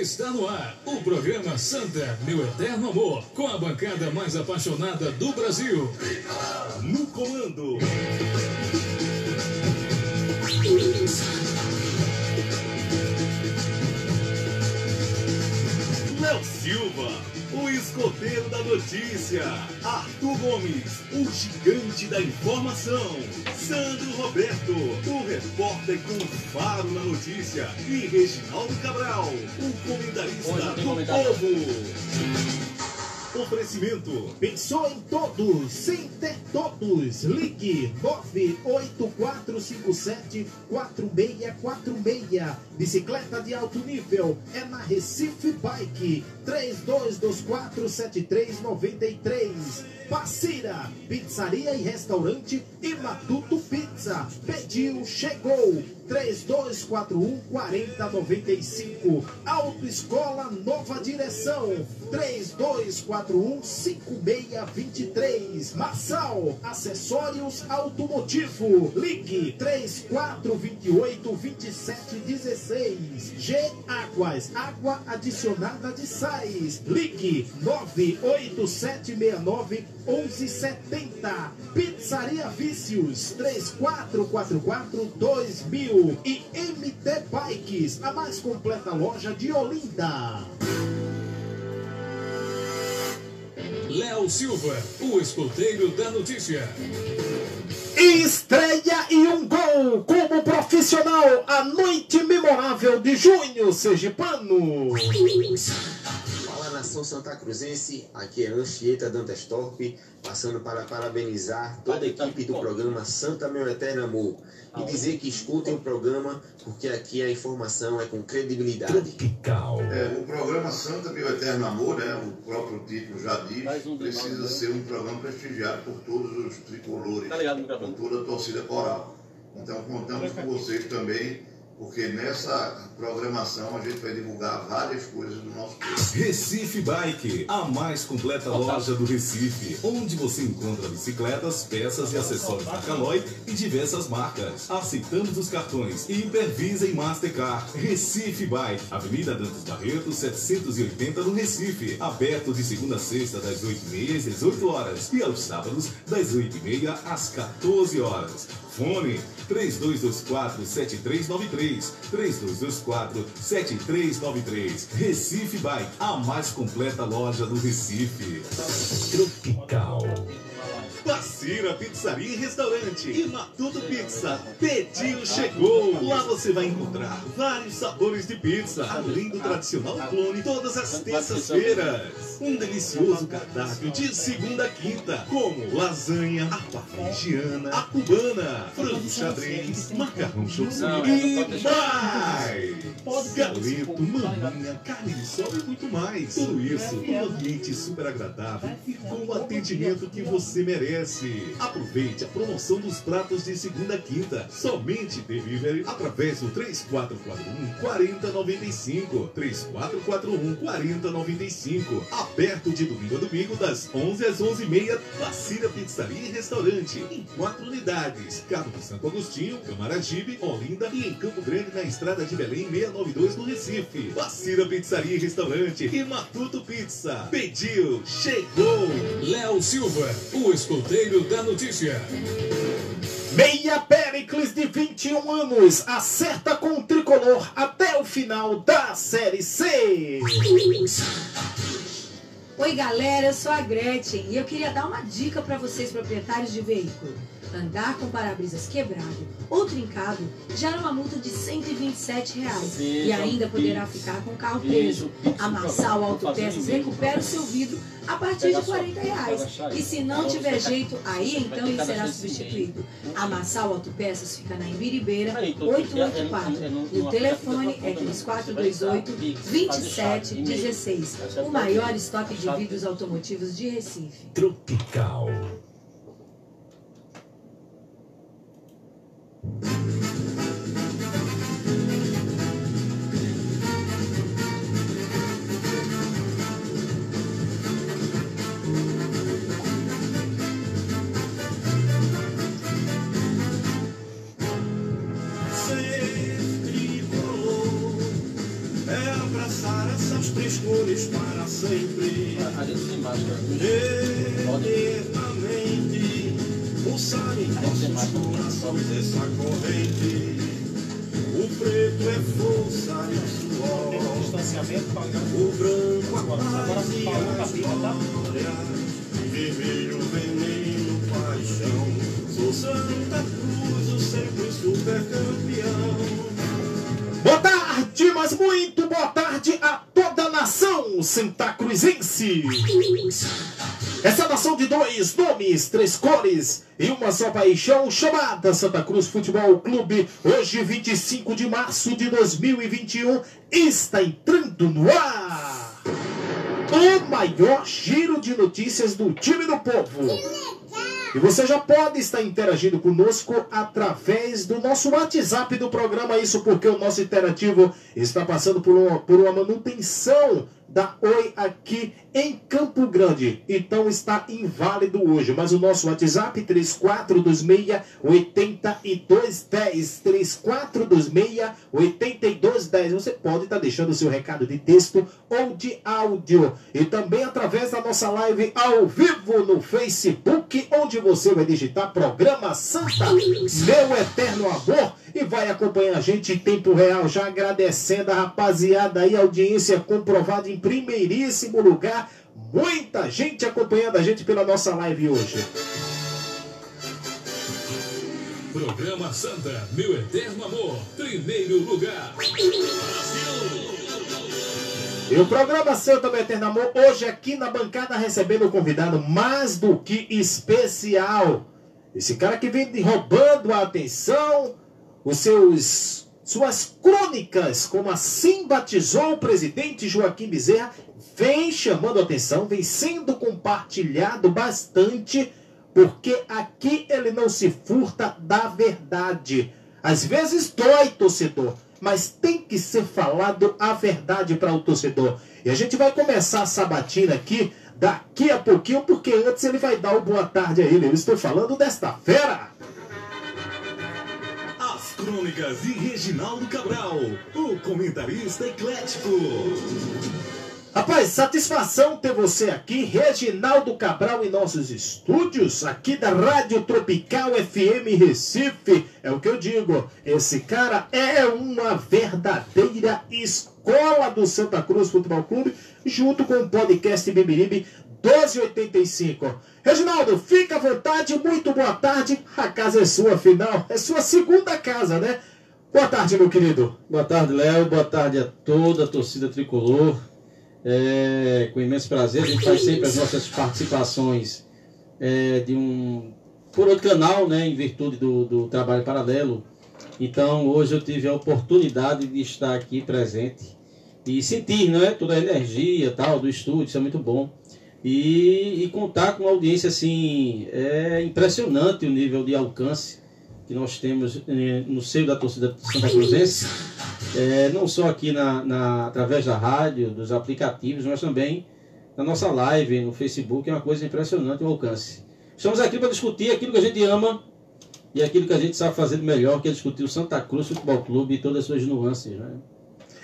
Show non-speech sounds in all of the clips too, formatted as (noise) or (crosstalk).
Está no ar o programa Santa, meu eterno amor, com a bancada mais apaixonada do Brasil. No comando. Léo Silva, o escoteiro da notícia. Arthur Gomes, o gigante da informação. Sandro Roberto, o repórter com faro na notícia. E Reginaldo Cabral, o comentarista Hoje do comentário. povo. Oferecimento. Pensou em todos, sem ter todos. Ligue 984574646. Bicicleta de alto nível é na Recife Bike 32247393. Passira, pizzaria e restaurante e Matuto Pizza. Pediu, chegou. 3241 4095. Autoescola Nova Direção. 3241 5623. Marçal, acessórios automotivo. Ligue 3428 2716. G Águas, água adicionada de sais. Ligue 98769 1170. Pizzaria Vícios 3444 2000 e MT Bikes, a mais completa loja de Olinda. Léo Silva, o escoteiro da notícia. Estreia e um gol como profissional a noite memorável de junho sergipano. Nação Santa Cruzense, aqui é Anchieta Dantas Torpe, passando para parabenizar toda a equipe do programa Santa Meu Eterno Amor e dizer que escutem o programa porque aqui a informação é com credibilidade. Tropical. É, o programa Santa Meu Eterno Amor, né, o próprio título já diz, precisa né? ser um programa prestigiado por todos os tricolores, Tá por microfone? toda a torcida coral. Então contamos com vocês também, porque nessa programação a gente vai divulgar várias coisas do nosso povo. Recife Bike, a mais completa loja do Recife, onde você encontra bicicletas, peças e acessórios da Caloi e diversas marcas. Aceitamos os cartões Hipervisa e Mastercard. Recife Bike, Avenida Dantas Barreto, 780 no Recife. Aberto de segunda a sexta, das 8h30 às 18 horas e aos sábados, das 8h30 às 14 horas. Fone 3224-7393. 3224-7393. Recife Bike, a mais completa loja do Recife. Tropical. Passira Pizzaria e Restaurante e Matuto Pizza. Pediu, chegou. Lá você vai encontrar vários sabores de pizza, além do tradicional clone todas as terças-feiras. Um delicioso cardápio de segunda a quinta, como lasanha, a parmegiana, a cubana, frango xadrez, macarrão chouriço e mais. Galeto, maminha, carne de sol e muito mais. Tudo isso num ambiente super agradável e com o atendimento que você merece. Aproveite a promoção dos pratos de segunda a quinta. Somente delivery através do 3441 4095. 3441 4095. Aberto de domingo a domingo das 11 às 11h30. Vacina Pizzaria e Restaurante. Em quatro unidades. Cabo de Santo Agostinho, Camaragibe, Olinda e em Campo Grande na Estrada de Belém 692 no Recife. Vacina Pizzaria e Restaurante e Matuto Pizza. Pediu, chegou. Léo Silva, o escoteiro da notícia. Meia Pericles de 21 anos acerta com o tricolor até o final da Série C. Oi galera, eu sou a Gretchen e eu queria dar uma dica para vocês proprietários de veículo. Andar com para-brisas quebrado ou trincado gera uma multa de 127 reais e ainda poderá ficar com o carro preso. A Massal Autopeças recupera o seu vidro a partir de 40 reais. E se não tiver jeito, aí então ele será substituído. A Massal Autopeças fica na Imbiribeira 884 e o telefone é 3428 2716. O maior estoque de vidros automotivos de Recife. Tropical. Sempre. A gente tem máscara. Eternamente pulsar em nossos corações essa corrente. O preto é força e suor. Distanciamento, O branco Agora paz e falou a na tá? Vermelho, veneno, paixão. Sou Santa Cruz, o sempre super campeão. Boa tarde, mas muito Essa nação de dois nomes, três cores e uma só paixão, chamada Santa Cruz Futebol Clube, hoje 25 de março de 2021, está entrando no ar. O maior giro de notícias do time do povo. E você já pode estar interagindo conosco através do nosso WhatsApp do programa. Isso porque o nosso interativo está passando por uma, por uma manutenção da Oi aqui em Campo Grande. Então está inválido hoje. Mas o nosso WhatsApp 3426-8210. 3426-8210. Você pode estar deixando o seu recado de texto ou de áudio. E também através da nossa live ao vivo no Facebook, onde você vai digitar Programa Santa, Meu Eterno Amor, e vai acompanhar a gente em tempo real, já agradecendo a rapaziada aí, audiência comprovada em primeiríssimo lugar. Muita gente acompanhando a gente pela nossa live hoje. Programa Santa, meu eterno amor, primeiro lugar. E o programa Santa Meu Eterno Amor, hoje aqui na bancada recebendo um convidado mais do que especial. Esse cara que vem roubando a atenção, os seus suas crônicas, como assim batizou o presidente Joaquim Bezerra, vem chamando atenção, vem sendo compartilhado bastante, porque aqui ele não se furta da verdade. Às vezes dói, torcedor, mas tem que ser falado a verdade para o torcedor. E a gente vai começar a sabatina aqui daqui a pouquinho, porque antes ele vai dar o boa tarde a ele. Eu estou falando desta fera. As crônicas de Reginaldo Cabral, o comentarista eclético. Rapaz, satisfação ter você aqui, Reginaldo Cabral, em nossos estúdios, aqui da Rádio Tropical FM Recife. É o que eu digo, esse cara é uma verdadeira escola do Santa Cruz Futebol Clube, junto com o podcast Bibiribe 1285. Reginaldo, fica à vontade, muito boa tarde. A casa é sua, afinal, é sua segunda casa, né? Boa tarde, meu querido. Boa tarde, Léo. Boa tarde a toda a torcida tricolor. É, com imenso prazer, a gente faz sempre as nossas participações é, de um por outro canal, né, em virtude do, do trabalho paralelo. Então, hoje eu tive a oportunidade de estar aqui presente e sentir, né, toda a energia tal do estúdio, isso é muito bom. E, e contar com uma audiência assim, é impressionante o nível de alcance que nós temos eh, no seio da torcida Santa Cruzense, (laughs) é, não só aqui na, na, através da rádio, dos aplicativos, mas também na nossa live no Facebook, é uma coisa impressionante o alcance. Estamos aqui para discutir aquilo que a gente ama e aquilo que a gente sabe fazer melhor, que é discutir o Santa Cruz Futebol Clube e todas as suas nuances. Né?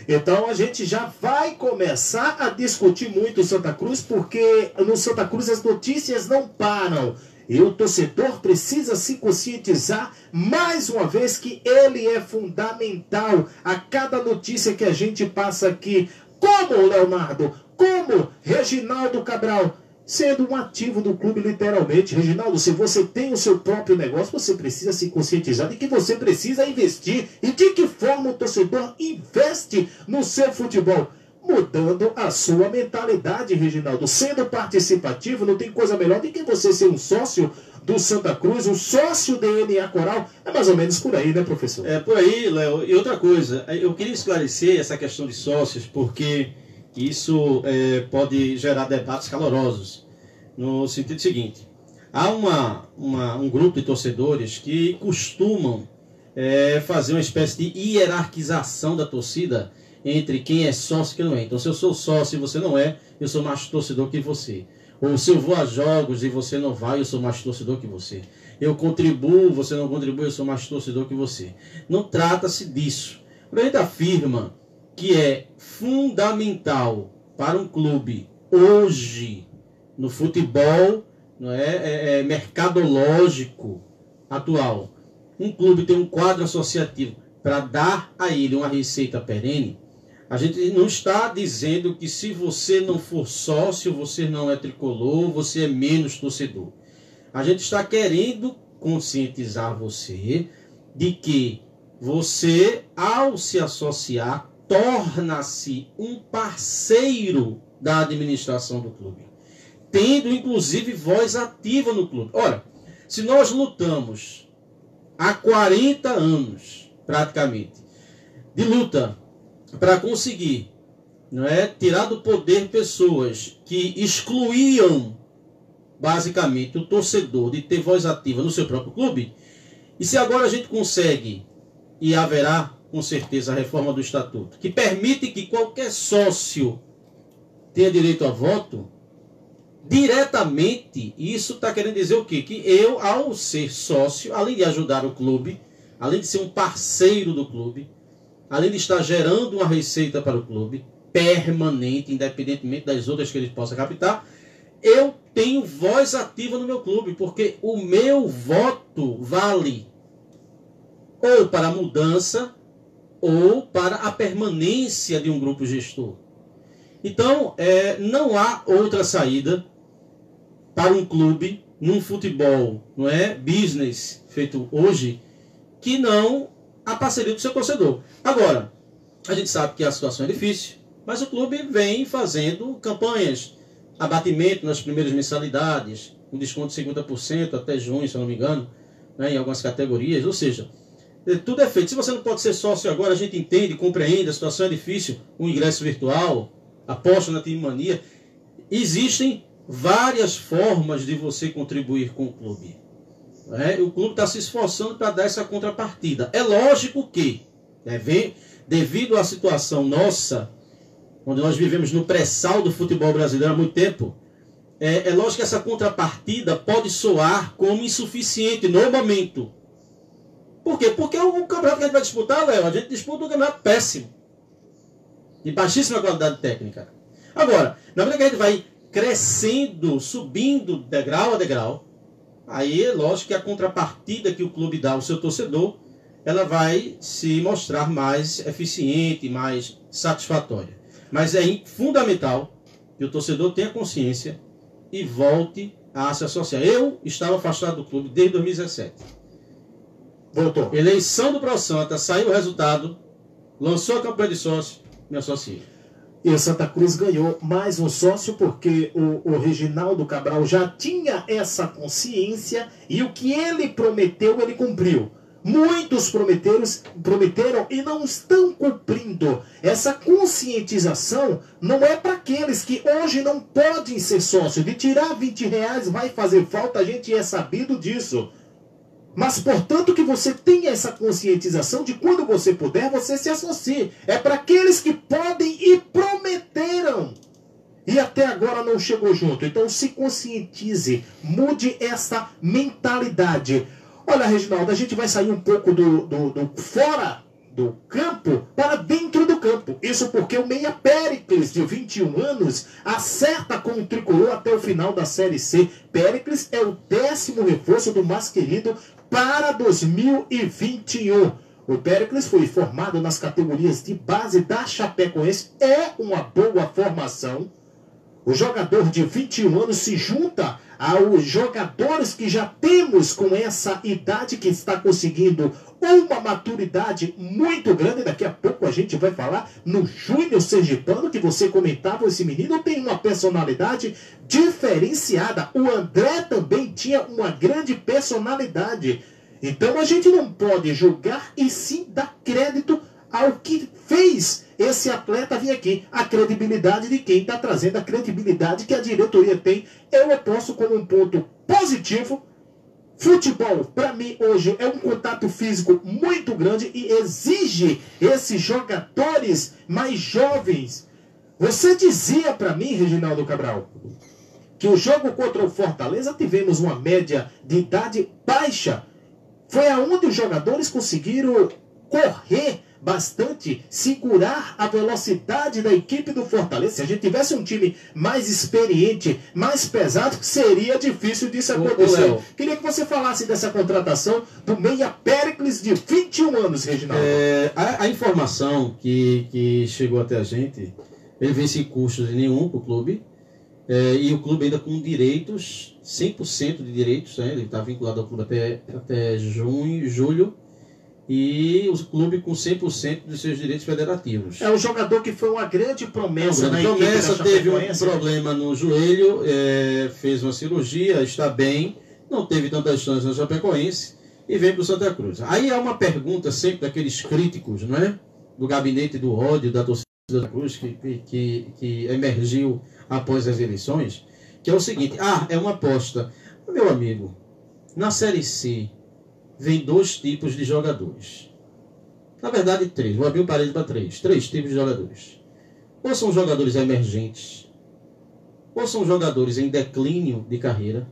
Então a gente já vai começar a discutir muito o Santa Cruz, porque no Santa Cruz as notícias não param. E o torcedor precisa se conscientizar mais uma vez que ele é fundamental a cada notícia que a gente passa aqui. Como Leonardo, como Reginaldo Cabral, sendo um ativo do clube literalmente. Reginaldo, se você tem o seu próprio negócio, você precisa se conscientizar de que você precisa investir e de que forma o torcedor investe no seu futebol mudando a sua mentalidade, Reginaldo. Sendo participativo, não tem coisa melhor do que você ser um sócio do Santa Cruz, um sócio DNA Coral. É mais ou menos por aí, né, professor? É por aí, Léo. E outra coisa, eu queria esclarecer essa questão de sócios, porque isso é, pode gerar debates calorosos. No sentido seguinte: há uma, uma um grupo de torcedores que costumam é, fazer uma espécie de hierarquização da torcida entre quem é sócio e quem não é. Então, se eu sou sócio e você não é, eu sou mais torcedor que você. Ou se eu vou a jogos e você não vai, eu sou mais torcedor que você. Eu contribuo, você não contribui, eu sou mais torcedor que você. Não trata-se disso. Quando a gente afirma que é fundamental para um clube hoje no futebol não é, é, é mercadológico atual. Um clube tem um quadro associativo para dar a ele uma receita perene. A gente não está dizendo que se você não for sócio, você não é tricolor, você é menos torcedor. A gente está querendo conscientizar você de que você, ao se associar, torna-se um parceiro da administração do clube, tendo inclusive voz ativa no clube. Ora, se nós lutamos há 40 anos, praticamente, de luta para conseguir não é, tirar do poder pessoas que excluíam basicamente o torcedor de ter voz ativa no seu próprio clube, e se agora a gente consegue, e haverá com certeza a reforma do estatuto, que permite que qualquer sócio tenha direito a voto, diretamente, isso está querendo dizer o quê? Que eu, ao ser sócio, além de ajudar o clube, além de ser um parceiro do clube, além de estar gerando uma receita para o clube, permanente, independentemente das outras que ele possa captar, eu tenho voz ativa no meu clube, porque o meu voto vale ou para mudança ou para a permanência de um grupo gestor. Então, é, não há outra saída para um clube num futebol, não é, business feito hoje, que não a parceria do seu torcedor. Agora, a gente sabe que a situação é difícil, mas o clube vem fazendo campanhas, abatimento nas primeiras mensalidades, um desconto de 50% até junho, se eu não me engano, né, em algumas categorias, ou seja, tudo é feito. Se você não pode ser sócio agora, a gente entende, compreende, a situação é difícil, um ingresso virtual, aposta na Team Mania. Existem várias formas de você contribuir com o clube. É, o clube está se esforçando para dar essa contrapartida. É lógico que, né, vem, devido à situação nossa, onde nós vivemos no pré-sal do futebol brasileiro há muito tempo, é, é lógico que essa contrapartida pode soar como insuficiente no momento. Por quê? Porque o campeonato que a gente vai disputar, Léo, a gente disputa um campeonato péssimo de baixíssima qualidade técnica. Agora, na medida que a gente vai crescendo, subindo degrau a degrau, aí é lógico que a contrapartida que o clube dá ao seu torcedor, ela vai se mostrar mais eficiente, mais satisfatória. Mas é fundamental que o torcedor tenha consciência e volte a se associar. Eu estava afastado do clube desde 2017. Voltou. Eleição do Pro Santa, saiu o resultado, lançou a campanha de sócio, me associei. E o Santa Cruz ganhou mais um sócio porque o, o Reginaldo Cabral já tinha essa consciência e o que ele prometeu, ele cumpriu. Muitos prometeram, prometeram e não estão cumprindo. Essa conscientização não é para aqueles que hoje não podem ser sócio. De tirar 20 reais vai fazer falta, a gente é sabido disso. Mas, portanto, que você tenha essa conscientização de quando você puder, você se associe. É para aqueles que podem e prometeram. E até agora não chegou junto. Então se conscientize, mude essa mentalidade. Olha, Reginaldo, a gente vai sair um pouco do, do, do fora do campo para dentro do campo. Isso porque o Meia Péricles, de 21 anos, acerta com o tricolor até o final da Série C. Péricles é o décimo reforço do mais querido para 2021. O Péricles foi formado nas categorias de base da Chapecoense. É uma boa formação. O jogador de 21 anos se junta aos jogadores que já temos com essa idade que está conseguindo uma maturidade muito grande. Daqui a pouco a gente vai falar no Júnior Sergipano, que você comentava, esse menino tem uma personalidade diferenciada. O André também tinha uma grande personalidade. Então a gente não pode julgar e sim dar crédito ao que fez esse atleta vir aqui. A credibilidade de quem está trazendo, a credibilidade que a diretoria tem, eu posso como um ponto positivo Futebol, para mim, hoje é um contato físico muito grande e exige esses jogadores mais jovens. Você dizia para mim, Reginaldo Cabral, que o jogo contra o Fortaleza tivemos uma média de idade baixa. Foi aonde os jogadores conseguiram correr bastante segurar a velocidade da equipe do Fortaleza. Se a gente tivesse um time mais experiente, mais pesado, seria difícil disso acontecer. Queria que você falasse dessa contratação do Meia Pericles de 21 anos, Reginaldo. É, a, a, informação que, que chegou até a gente, ele vem sem custos nenhum para o clube. É, e o clube ainda com direitos, 100% de direitos, né? ele está vinculado ao clube até, até junho, julho, e o clube com 100% dos seus direitos federativos. É um jogador que foi uma grande promessa. Uma grande promessa, teve um problema no joelho, é, fez uma cirurgia, está bem, não teve tantas chances na Chapecoense e vem para o Santa Cruz. Aí há uma pergunta sempre daqueles críticos, não é? Do gabinete do ódio da torcida da Cruz que, que, que emergiu após as eleições, que é o seguinte: ah, é uma aposta. Meu amigo, na Série C vem dois tipos de jogadores. Na verdade, três. Vou abrir o parede para três. Três tipos de jogadores. Ou são jogadores emergentes, ou são jogadores em declínio de carreira,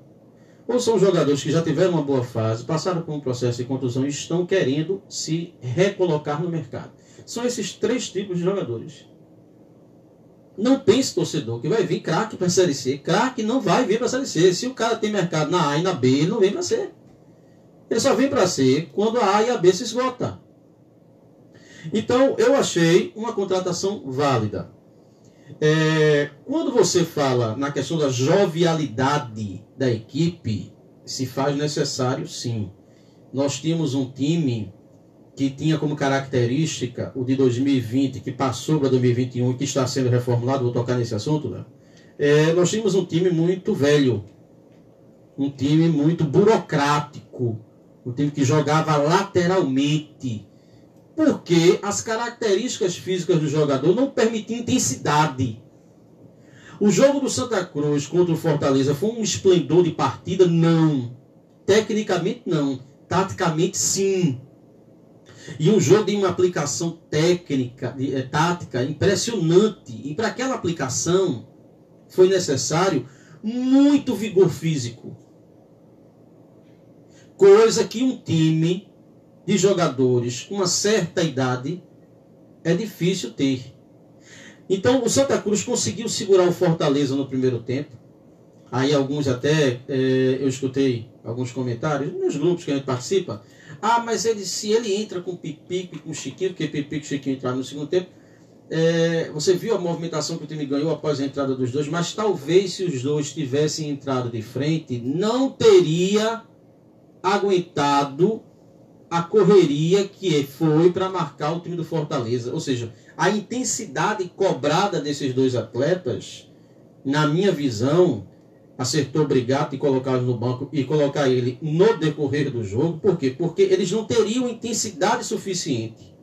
ou são jogadores que já tiveram uma boa fase, passaram por um processo de contusão e estão querendo se recolocar no mercado. São esses três tipos de jogadores. Não pense, torcedor, que vai vir craque para a Série C. Craque não vai vir para a Série C. Se o cara tem mercado na A e na B, ele não vem para C. Ele só vem para C quando a A e a B se esgotam. Então, eu achei uma contratação válida. É, quando você fala na questão da jovialidade da equipe, se faz necessário, sim. Nós tínhamos um time que tinha como característica o de 2020, que passou para 2021 e que está sendo reformulado, vou tocar nesse assunto, né? É, nós tínhamos um time muito velho, um time muito burocrático, um time que jogava lateralmente, porque as características físicas do jogador não permitiam intensidade. O jogo do Santa Cruz contra o Fortaleza foi um esplendor de partida? Não. Tecnicamente, não. Taticamente, sim. E um jogo de uma aplicação técnica, de, é, tática impressionante. E para aquela aplicação foi necessário muito vigor físico. Coisa que um time de jogadores com uma certa idade é difícil ter. Então o Santa Cruz conseguiu segurar o Fortaleza no primeiro tempo. Aí alguns até, é, eu escutei alguns comentários nos grupos que a gente participa, ah, mas ele, se ele entra com Pipico e com Chiquinho, porque Pipico e Chiquinho entraram no segundo tempo, é, você viu a movimentação que o time ganhou após a entrada dos dois, mas talvez se os dois tivessem entrado de frente, não teria aguentado a correria que foi para marcar o time do Fortaleza. Ou seja, a intensidade cobrada desses dois atletas, na minha visão, acertou obrigado de colocá-lo no banco e colocar ele no decorrer do jogo. Por quê? Porque eles não teriam intensidade suficiente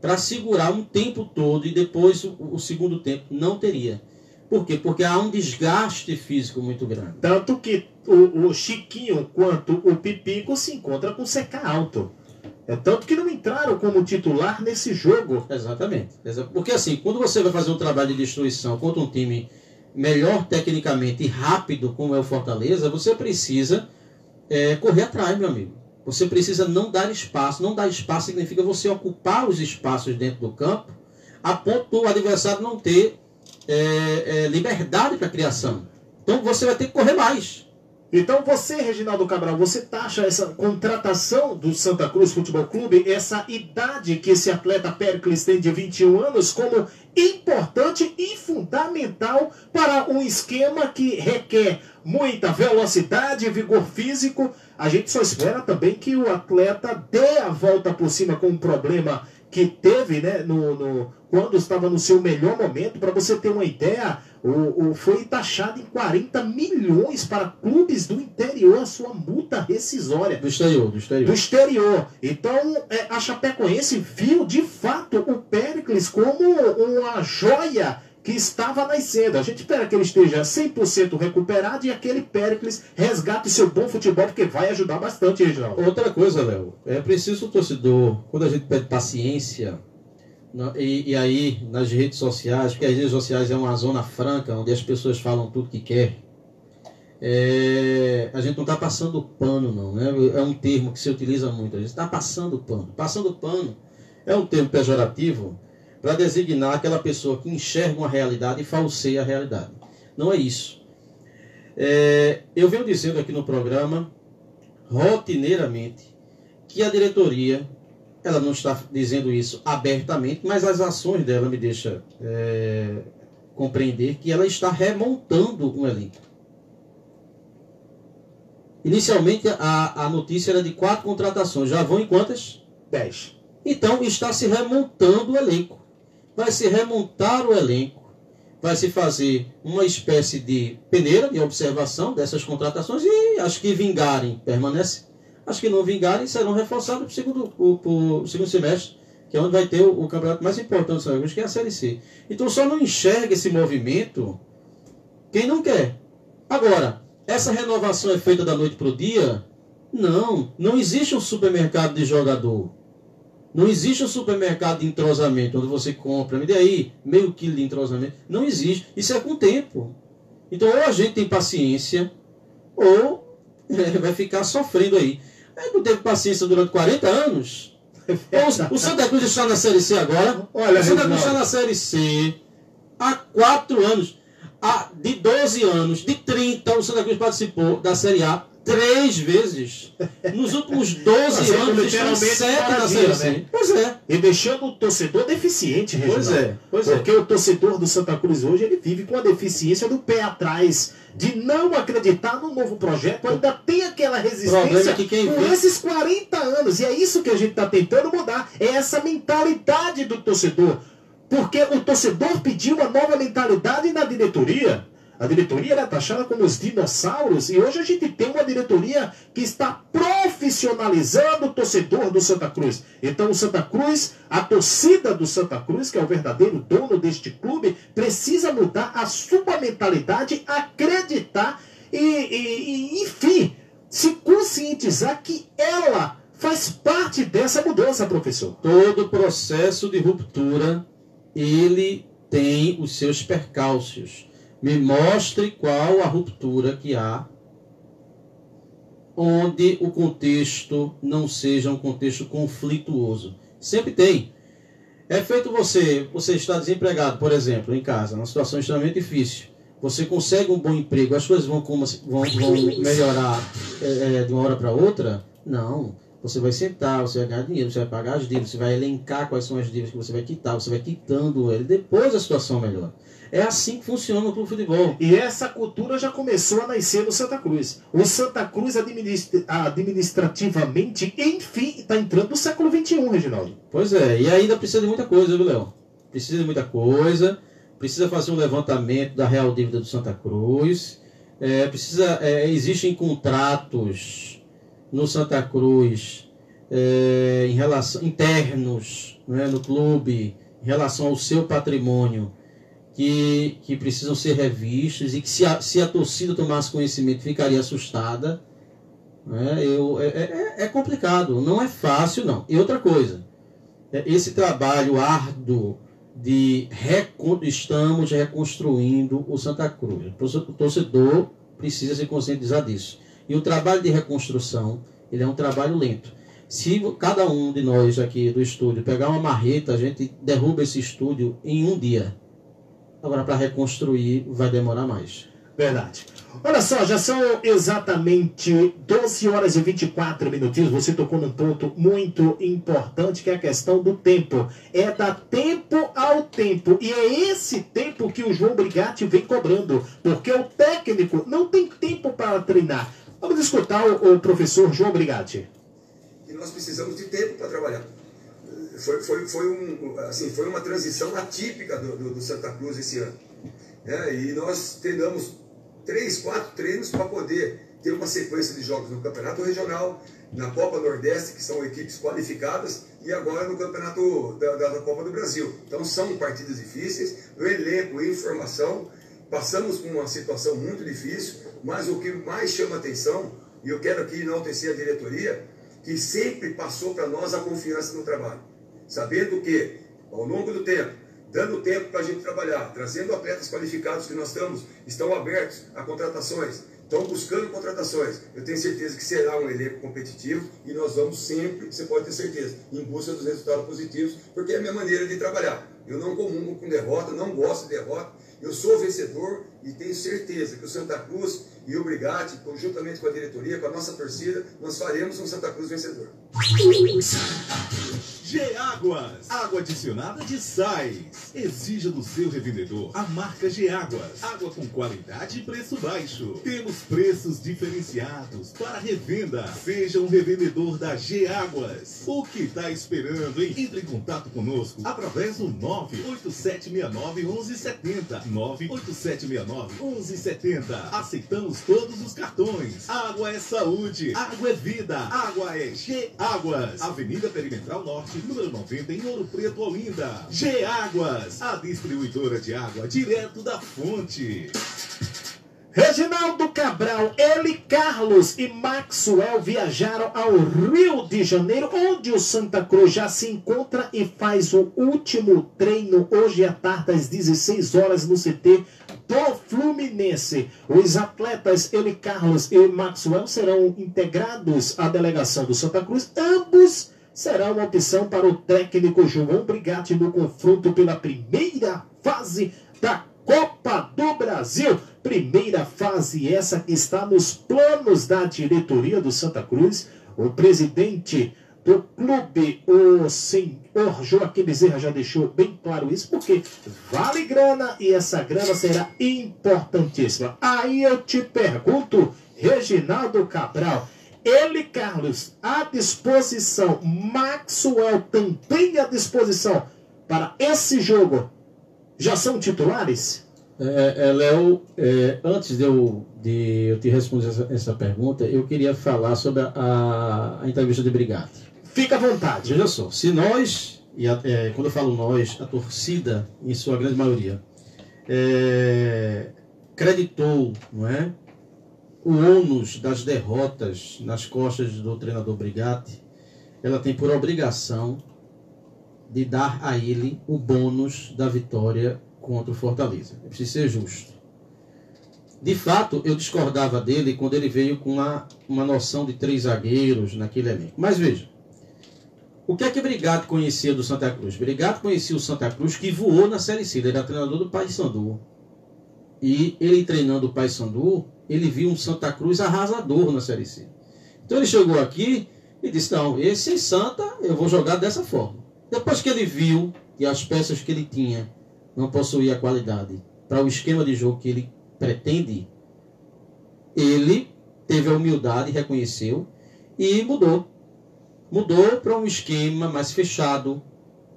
para segurar um tempo todo e depois o, segundo tempo não teria. Por quê? Porque há um desgaste físico muito grande. Tanto que o, o Chiquinho quanto o Pipico se encontram com CK alto. É tanto que não entraram como titular nesse jogo. Exatamente. Porque assim, quando você vai fazer um trabalho de destruição contra um time melhor tecnicamente e rápido como é o Fortaleza, você precisa é, correr atrás, meu amigo. Você precisa não dar espaço. Não dar espaço significa você ocupar os espaços dentro do campo a ponto do adversário não ter é, é, liberdade para criação. Então você vai ter que correr mais. Então você, Reginaldo Cabral, você taxa essa contratação do Santa Cruz Futebol Clube, essa idade que esse atleta Pericles tem de 21 anos, como importante e fundamental para um esquema que requer muita velocidade vigor físico. A gente só espera também que o atleta dê a volta por cima com um problema que teve né, no, no, quando estava no seu melhor momento. Para você ter uma ideia, o, o, foi taxado em 40 milhões para clubes do interior a sua multa rescisória. Do exterior, do exterior. Do exterior. Então, é, a Chapecoense viu de fato o Péricles como uma joia que estava nascendo. A gente espera que ele esteja 100% recuperado e aquele Péricles resgate seu bom futebol, porque vai ajudar bastante, Reginaldo. Outra coisa, Léo, é preciso o torcedor, quando a gente pede paciência, e, e, aí nas redes sociais, porque as redes sociais é uma zona franca, onde as pessoas falam tudo que quer, é, a gente não está passando pano, não. Né? É um termo que se utiliza muito. A gente está passando pano. Passando pano é um termo pejorativo para designar aquela pessoa que enxerga uma realidade e falseia a realidade. Não é isso. É, eu venho dizendo aqui no programa, rotineiramente, que a diretoria, ela não está dizendo isso abertamente, mas as ações dela me deixam é, compreender que ela está remontando um elenco. Inicialmente a, a notícia era de quatro contratações, já vão em quantas? Dez. Então está se remontando o elenco. Vai se remontar o elenco vai se fazer uma espécie de peneira de observação dessas contratações e as que vingarem permanecem. As que não vingarem serão reforçadas para segundo, o, o segundo semestre, que é onde vai ter o, o campeonato mais importante dos que é a Série C. Então só não enxerga esse movimento quem não quer. Agora, essa renovação é feita da noite para o dia? Não, não existe um supermercado de jogador. Não existe um supermercado de entrosamento onde você compra, me dê aí meio quilo de entrosamento. Não existe. Isso é com o tempo. Então, ou a gente tem paciência, ou (laughs) vai ficar sofrendo aí. É, não teve paciência durante 40 anos. (laughs) o, o Santa Cruz está na Série C agora. Olha, o Santa Cruz está na Série C há 4 anos. Há, de 12 anos, de 30, o Santa Cruz participou da Série A três vezes. Nos últimos 12 anos, estão sete na Série C. Né? Pois é. E deixando o torcedor deficiente, Reginaldo. Pois é. Pois é. Porque é. o torcedor do Santa Cruz hoje, ele vive com a deficiência do pé atrás. De não acreditar no novo projeto, ainda tem aquela resistência é que quem com vê... esses 40 anos. E é isso que a gente está tentando mudar. É essa mentalidade do torcedor. Porque o torcedor pediu uma nova mentalidade na diretoria. A diretoria era taxada como os dinossauros e hoje a gente tem uma diretoria que está profissionalizando o torcedor do Santa Cruz. Então o Santa Cruz, a torcida do Santa Cruz, que é o verdadeiro dono deste clube, precisa mudar a sua mentalidade, acreditar e, e, e enfim, se conscientizar que ela faz parte dessa mudança, professor. Todo processo de ruptura, ele tem os seus percalços me mostre qual a ruptura que há onde o contexto não seja um contexto conflituoso. Sempre tem. É feito você, você está desempregado, por exemplo, em casa, numa situação extremamente difícil. Você consegue um bom emprego, as coisas vão, vão, vão melhorar é, é, de uma hora para outra? Não. Você vai sentar, você vai ganhar dinheiro, você vai pagar as dívidas, você vai elencar quais são as dívidas que você vai quitar, você vai quitando ele. Depois a situação melhora. É assim que funciona o clube de futebol. E essa cultura já começou a nascer no Santa Cruz. O Santa Cruz administra administrativamente, enfim, está entrando no século XXI, Reginaldo. Pois é, e ainda precisa de muita coisa, viu, Léo? Precisa de muita coisa. Precisa fazer um levantamento da real dívida do Santa Cruz. É, precisa, é, existem contratos no Santa Cruz é, em relação internos né, no clube em relação ao seu patrimônio que, que precisam ser revistos e que se a, se a torcida tomasse conhecimento ficaria assustada. Né? Eu, é, é, é complicado, não é fácil não. E outra coisa, é, esse trabalho árduo de recon, estamos reconstruindo o Santa Cruz. O torcedor precisa se conscientizar disso. E o trabalho de reconstrução, ele é um trabalho lento. Se cada um de nós aqui do estúdio pegar uma marreta, a gente derruba esse estúdio em um dia. Agora, para reconstruir, vai demorar mais. Verdade. Olha só, já são exatamente 12 horas e 24 minutinhos. Você tocou num ponto muito importante que é a questão do tempo. É dar tempo ao tempo. E é esse tempo que o João Brigatti vem cobrando. Porque o técnico não tem tempo para treinar. Vamos escutar o, o professor João Brigatti. E nós precisamos de tempo para trabalhar foi, foi, foi, um, assim, foi uma transição atípica do, do, do Santa Cruz esse ano. É, e nós treinamos três, quatro treinos para poder ter uma sequência de jogos no Campeonato Regional, na Copa Nordeste, que são equipes qualificadas, e agora no Campeonato da, da, Copa do Brasil. Então são partidas difíceis, o elenco e informação, passamos por uma situação muito difícil, mas o que mais chama atenção, e eu quero aqui enaltecer a diretoria, que sempre passou para nós a confiança no trabalho sabendo que, ao longo do tempo, dando tempo para a gente trabalhar, trazendo atletas qualificados que nós estamos, estão abertos a contratações. estão buscando contratações. Eu tenho certeza que será um elenco competitivo e nós vamos sempre, você pode ter certeza, em busca dos resultados positivos, porque é a minha maneira de trabalhar. Eu não comungo com derrota, não gosto de derrota. Eu sou vencedor e tenho certeza que o Santa Cruz e o Brigatti, conjuntamente com a diretoria, com a nossa torcida, nós faremos um Santa Cruz vencedor. Geáguas, água adicionada de sais. Exija do seu revendedor a marca Geáguas. Água com qualidade e preço baixo. Temos preços diferenciados para revenda. Seja um revendedor da Geáguas. O que está esperando, hein? Entre em contato conosco através do 98769-1170. 98769-1170. Aceitamos todos os cartões. Água é saúde. Água é vida. Água é Geáguas. Avenida Perimetral Norte, número 90, em Ouro Preto, Olinda. G Águas, a distribuidora de água direto da fonte. Reginaldo Cabral, ele, Carlos e Maxwell viajaram ao Rio de Janeiro, onde o Santa Cruz já se encontra e faz o último treino hoje à tarde às 16 horas no CT do Fluminense. Os atletas ele, Carlos e Maxwell serão integrados à delegação do Santa Cruz, ambos será uma opção para o técnico João Brigatti no confronto pela primeira fase da Copa do Brasil. Primeira fase essa que está nos planos da diretoria do Santa Cruz. O presidente do clube, o senhor Joaquim Bezerra já deixou bem claro isso, porque vale grana e essa grana será importantíssima. Aí eu te pergunto, Reginaldo Cabral, ele, Carlos, à disposição, Maxwell também à disposição para esse jogo, já são titulares? É, é, Léo, é, antes de eu, de eu te responder essa, essa pergunta, eu queria falar sobre a, a entrevista de Brigatti. Fica à vontade. Veja só, se nós, e a, é, quando eu falo nós, a torcida, em sua grande maioria, é, creditou não é, o ônus das derrotas nas costas do treinador Brigatti, ela tem por obrigação de dar a ele o bônus da vitória contra o Fortaleza. É preciso ser justo. De fato, eu discordava dele quando ele veio com uma, uma noção de três zagueiros naquele elenco. Mas veja, o que é que Brigatti conhecia do Santa Cruz? Brigatti conhecia o Santa Cruz que voou na Série C. Ele era treinador do Paysandu. E ele treinando o Paysandu, ele viu um Santa Cruz arrasador na Série C. Então ele chegou aqui e disse: Não, esse Santa eu vou jogar dessa forma. Depois que ele viu que as peças que ele tinha não possuíam a qualidade para o esquema de jogo que ele pretende, ele teve a humildade, reconheceu e mudou. Mudou para um esquema mais fechado,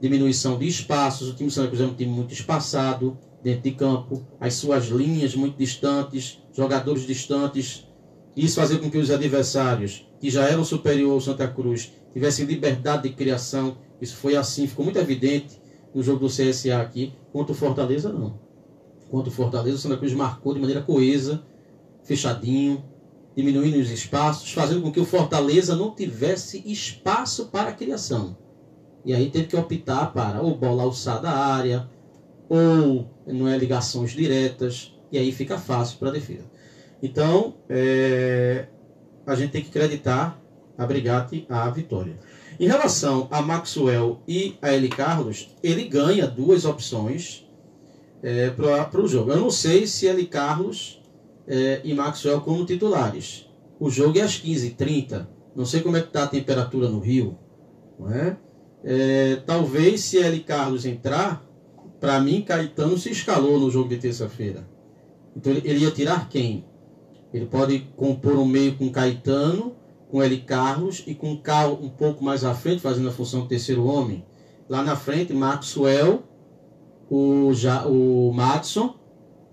diminuição de espaços. O time Santa Cruz é um time muito espaçado dentro de campo, as suas linhas muito distantes, jogadores distantes. Isso fazia com que os adversários, que já eram superior ao Santa Cruz, tivessem liberdade de criação. Isso foi assim, ficou muito evidente no jogo do CSA aqui. Contra o Fortaleza, não. Contra o Fortaleza, o Santa Cruz marcou de maneira coesa, fechadinho, diminuindo os espaços, fazendo com que o Fortaleza não tivesse espaço para criação. E aí teve que optar para ou bola alçada à área, ou não é ligações diretas, e aí fica fácil para a defesa. Então, é, a gente tem que acreditar a Brigatti a vitória. Em relação a Maxwell e a Eli Carlos, ele ganha duas opções é, para o jogo. Eu não sei se Eli Carlos é, e Maxwell como titulares. O jogo é às 15h30. Não sei como é que está a temperatura no Rio. Não é? É, talvez se Eli Carlos entrar, para mim, Caetano se escalou no jogo de terça-feira. Então ele ia tirar quem? Ele pode compor um meio com Caetano, com Eli Carlos e com Cal um pouco mais à frente, fazendo a função de terceiro homem. Lá na frente, Maxwell, o, ja, o Matson,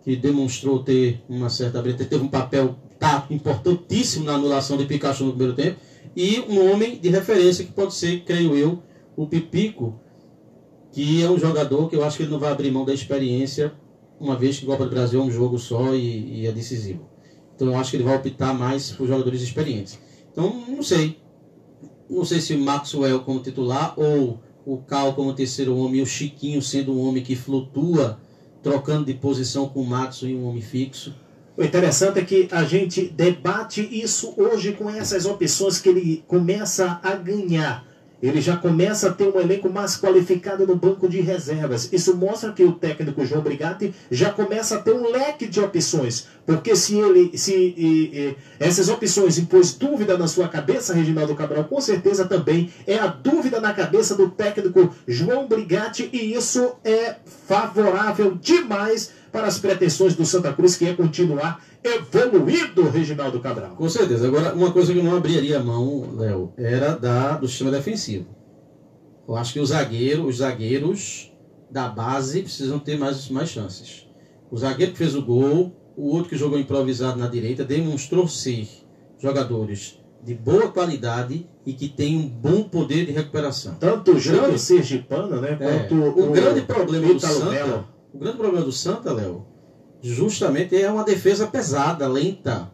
que demonstrou ter uma certa habilidade, teve um papel tá, importantíssimo na anulação de Pikachu no primeiro tempo, e um homem de referência que pode ser, creio eu, o Pipico, que é um jogador que eu acho que ele não vai abrir mão da experiência, uma vez que o Copa do Brasil é um jogo só e, e é decisivo. Então eu acho que ele vai optar mais por jogadores experientes. Então, não sei. Não sei se o Maxwell como titular ou o Cal como terceiro homem e o Chiquinho sendo um homem que flutua, trocando de posição com o Maxwell e um homem fixo. O interessante é que a gente debate isso hoje com essas opções que ele começa a ganhar. Ele já começa a ter um elenco mais qualificado no banco de reservas. Isso mostra que o técnico João Brigatti já começa a ter um leque de opções. Porque se ele, se e, e, essas opções impôs dúvida na sua cabeça, Reginaldo Cabral, com certeza também é a dúvida na cabeça do técnico João Brigatti e isso é favorável demais para as pretensões do Santa Cruz, que é continuar evoluindo, Reginaldo Cabral. Com certeza. Agora, uma coisa que eu não abriria a mão, Léo, era da, do sistema defensivo. Eu acho que o zagueiro, os zagueiros da base precisam ter mais, mais chances. O zagueiro que fez o gol, o outro que jogou improvisado na direita, demonstrou ser jogadores de boa qualidade e que tem um bom poder de recuperação. Tanto o grande Sergipano, né? É, Quanto o, o, grande problema do Santa, Melo. O grande problema do Santa, Léo, justamente é uma defesa pesada, lenta,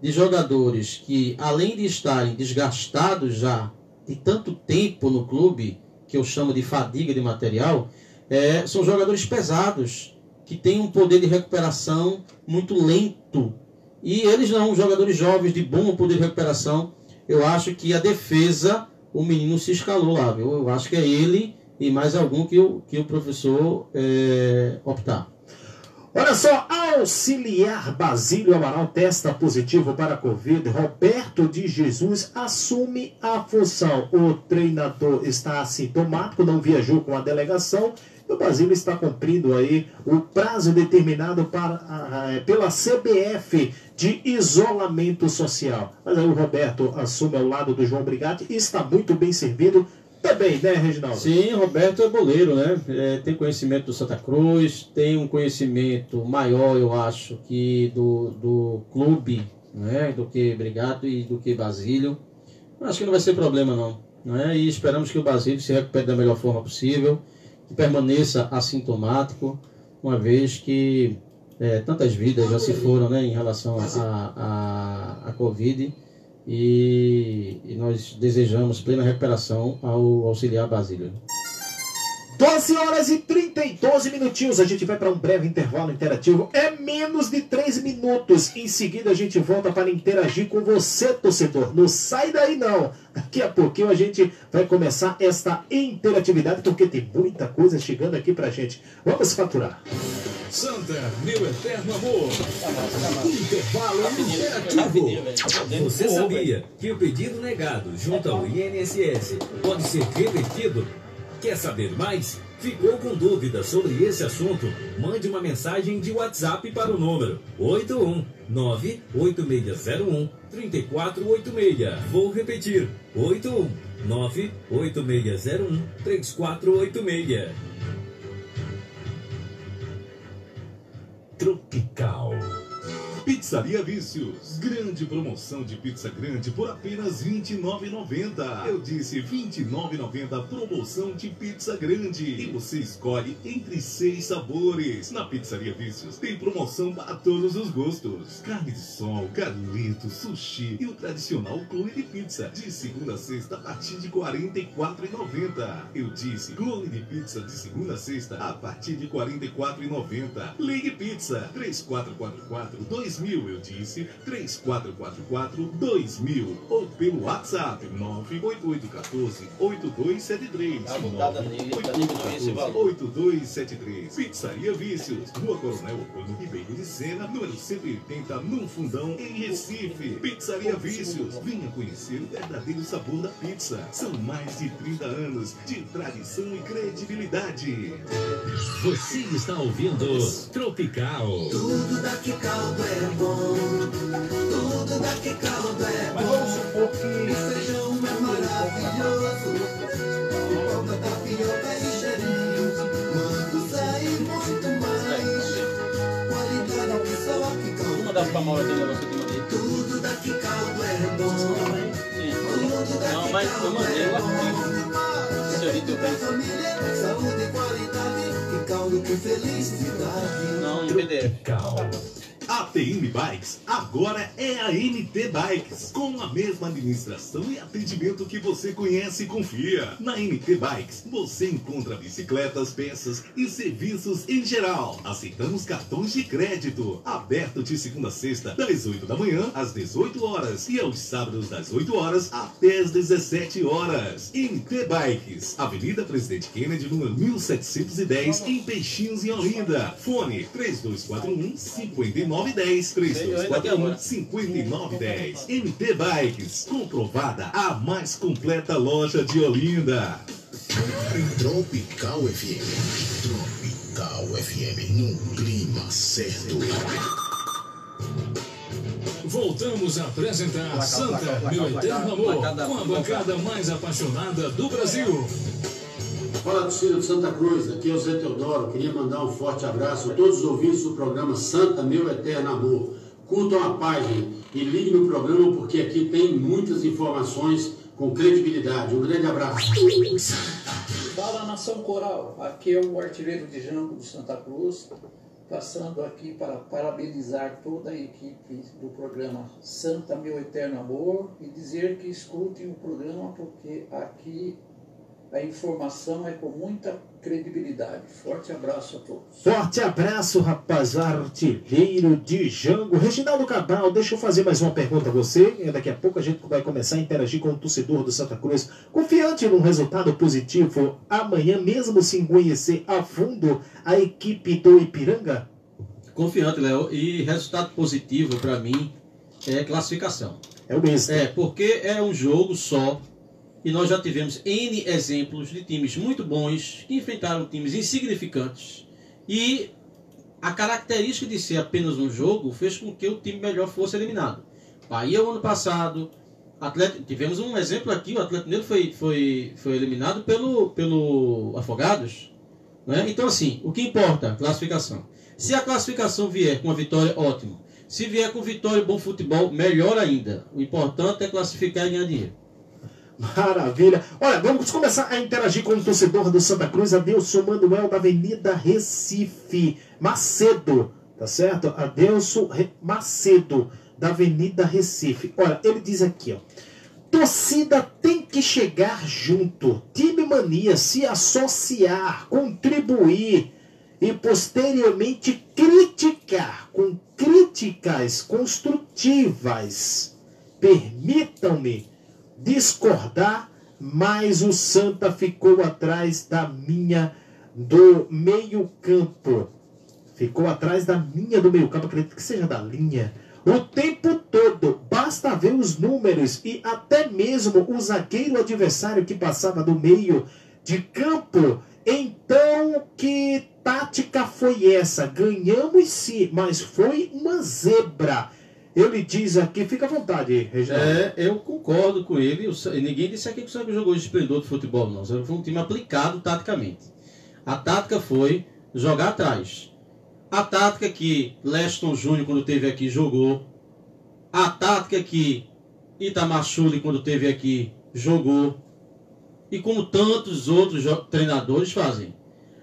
de jogadores que, além de estarem desgastados já de tanto tempo no clube, que eu chamo de fadiga de material, é, são jogadores pesados, que têm um poder de recuperação muito lento. E eles não, jogadores jovens de bom poder de recuperação. Eu acho que a defesa, o menino se escalou lá, viu? Eu acho que é ele e mais algum que o, que o professor é, optar. Olha só, auxiliar Basílio Amaral testa positivo para a Covid. Roberto de Jesus assume a função. O treinador está assintomático, não viajou com a delegação. E o Basílio está cumprindo aí o prazo determinado para, ah, pela CBF de isolamento social. Mas aí o Roberto assume ao lado do João Brigatti e está muito bem servido também, né, Reginaldo? Sim, Roberto é boleiro, né? É, tem conhecimento do Santa Cruz, tem um conhecimento maior, eu acho, que do, do clube, né? Do que Brigado e do que Basílio. Acho que não vai ser problema, não. Né? E esperamos que o Basílio se recupere da melhor forma possível, que permaneça assintomático, uma vez que é, tantas vidas já se foram né, em relação à a, a, a Covid e, e nós desejamos plena recuperação ao auxiliar Basílio. 12 horas e 30 e 12 minutinhos. A gente vai para um breve intervalo interativo. É menos de 3 minutos. Em seguida, a gente volta para interagir com você, torcedor. Não sai daí, não. Daqui a pouquinho a gente vai começar esta interatividade, porque tem muita coisa chegando aqui para gente. Vamos faturar. Santa, meu eterno amor. Intervalo interativo. Você sabia que o pedido negado junto ao INSS pode ser revertido? Quer saber mais? Ficou com dúvidas sobre esse assunto? Mande uma mensagem de WhatsApp para o número 819-8601-3486. Vou repetir: 819-8601-3486. Tropical. Pizzaria Vícios. Grande promoção de pizza grande por apenas R$ 29,90. Eu disse R$ 29,90 promoção de pizza grande. E você escolhe entre seis sabores. Na Pizzaria Vícios tem promoção para todos os gostos. Carne de sol, galeto, sushi e o tradicional clone de pizza. De segunda a sexta a partir de R$ 44,90. Eu disse clone de pizza de segunda a sexta a partir de R$ 44,90. Ligue Pizza 3444 2000. Eu disse 3444 2000 ou pelo WhatsApp 98814 8273. 8273. Pizzaria Vícios, Rua Coronel Ocano Ribeiro de Sena, número 180, no Fundão, em Recife. Pizzaria Vícios, venha conhecer o verdadeiro sabor da pizza. São mais de 30 anos de tradição e credibilidade. Você está ouvindo Tropical. Tudo daqui caldo é bom. Tudo daqui caldo é bom. Mas vamos supor que o feijão é maravilhoso. Pipoca, tapioca e cheirinho. Manguza e muito mais. Qualidade que só que caldo. Uma das famosas dele, você tem mandei. Tudo daqui caldo é bom. Tudo daqui Não, mas eu mandei o artigo. Seu vídeo da família, saúde e qualidade. Que caldo com felicidade. Não, em PDF. Tropical. A TM Bikes agora é a NT Bikes, com a mesma administração e atendimento que você conhece e confia. Na NT Bikes você encontra bicicletas, peças e serviços em geral. Aceitamos cartões de crédito. Aberto de segunda a sexta, das 8 da manhã às 18 horas e aos sábados das 8 horas até as 17 horas. NT Bikes, Avenida Presidente Kennedy, número 1710, em Peixinhos, em Olinda. Fone 3241 5910 3241 5910. MT Bikes, comprovada a mais completa loja de Olinda. Tropical FM. Tropical FM, num clima certo. Voltamos a apresentar Santa, meu eterno amor, com a bancada mais apaixonada do Brasil. Fala, torcida do Santa Cruz, aqui é o Zé Teodoro. Queria mandar um forte abraço a todos os ouvintes do programa Santa, meu eterno amor. Curtam a página e liguem no programa porque aqui tem muitas informações com credibilidade. Um grande abraço. Fala nação coral, aqui é o artilheiro de Jango do Santa Cruz, passando aqui para parabenizar toda a equipe do programa Santa Meu Eterno Amor e dizer que escutem o programa porque aqui a informação é com muita credibilidade. Forte abraço a todos. Forte abraço, rapaz, artilheiro de Jango. Reginaldo Cabral, deixa eu fazer mais uma pergunta a você. E daqui a pouco a gente vai começar a interagir com o torcedor do Santa Cruz. Confiante num resultado positivo amanhã, mesmo sem conhecer a fundo a equipe do Ipiranga? Confiante, Léo. E resultado positivo para mim é classificação. É o mesmo. É, porque é um jogo só e nós já tivemos N exemplos de times muito bons que enfrentaram times insignificantes. E a característica de ser apenas um jogo fez com que o time melhor fosse eliminado. Bahia, o ano passado, tivemos um exemplo aqui: o Atlético Mineiro foi, foi, foi eliminado pelo, pelo Afogados. Né? Então, assim, o que importa? Classificação. Se a classificação vier com uma vitória, ótimo. Se vier com vitória e bom futebol, melhor ainda. O importante é classificar e ganhar dinheiro. Maravilha. Olha, vamos começar a interagir com o torcedor do Santa Cruz, Adelson Manuel da Avenida Recife. Macedo, tá certo? Adelson. Macedo da Avenida Recife. Olha, ele diz aqui, ó. Torcida tem que chegar junto. Time Mania se associar, contribuir e posteriormente criticar com críticas construtivas. Permitam-me discordar, mas o Santa ficou atrás da minha do meio-campo. Ficou atrás da minha do meio-campo, acredito que seja da linha. O tempo todo, basta ver os números e até mesmo o zagueiro adversário que passava do meio de campo. Então, que tática foi essa? Ganhamos sim, mas foi uma zebra. Ele diz aqui, fica à vontade, Reginaldo. É, eu concordo com ele. Ninguém disse aqui que o Santa jogou de esplendor de futebol, não. Foi um time aplicado taticamente. A tática foi jogar atrás. A tática que Leston Júnior, quando teve aqui, jogou. A tática que Itamar Chuli, quando teve aqui, jogou. E como tantos outros treinadores fazem.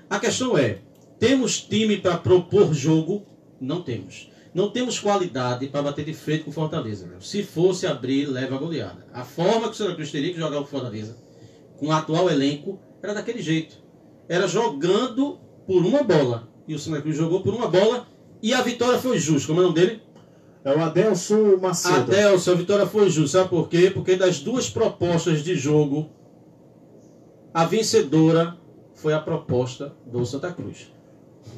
A questão é, temos time para propor jogo? Não temos. Não temos qualidade para bater de frente com o Fortaleza. Se fosse abrir, leva a goleada. A forma que o Santa Cruz teria que jogar o Fortaleza, com o atual elenco, era daquele jeito. Era jogando por uma bola. E o Santa Cruz jogou por uma bola e a vitória foi justa. Como é o nome dele? É o Adelson Macedo. Adelson, a vitória foi justa. Sabe por quê? Porque das duas propostas de jogo, a vencedora foi a proposta do Santa Cruz.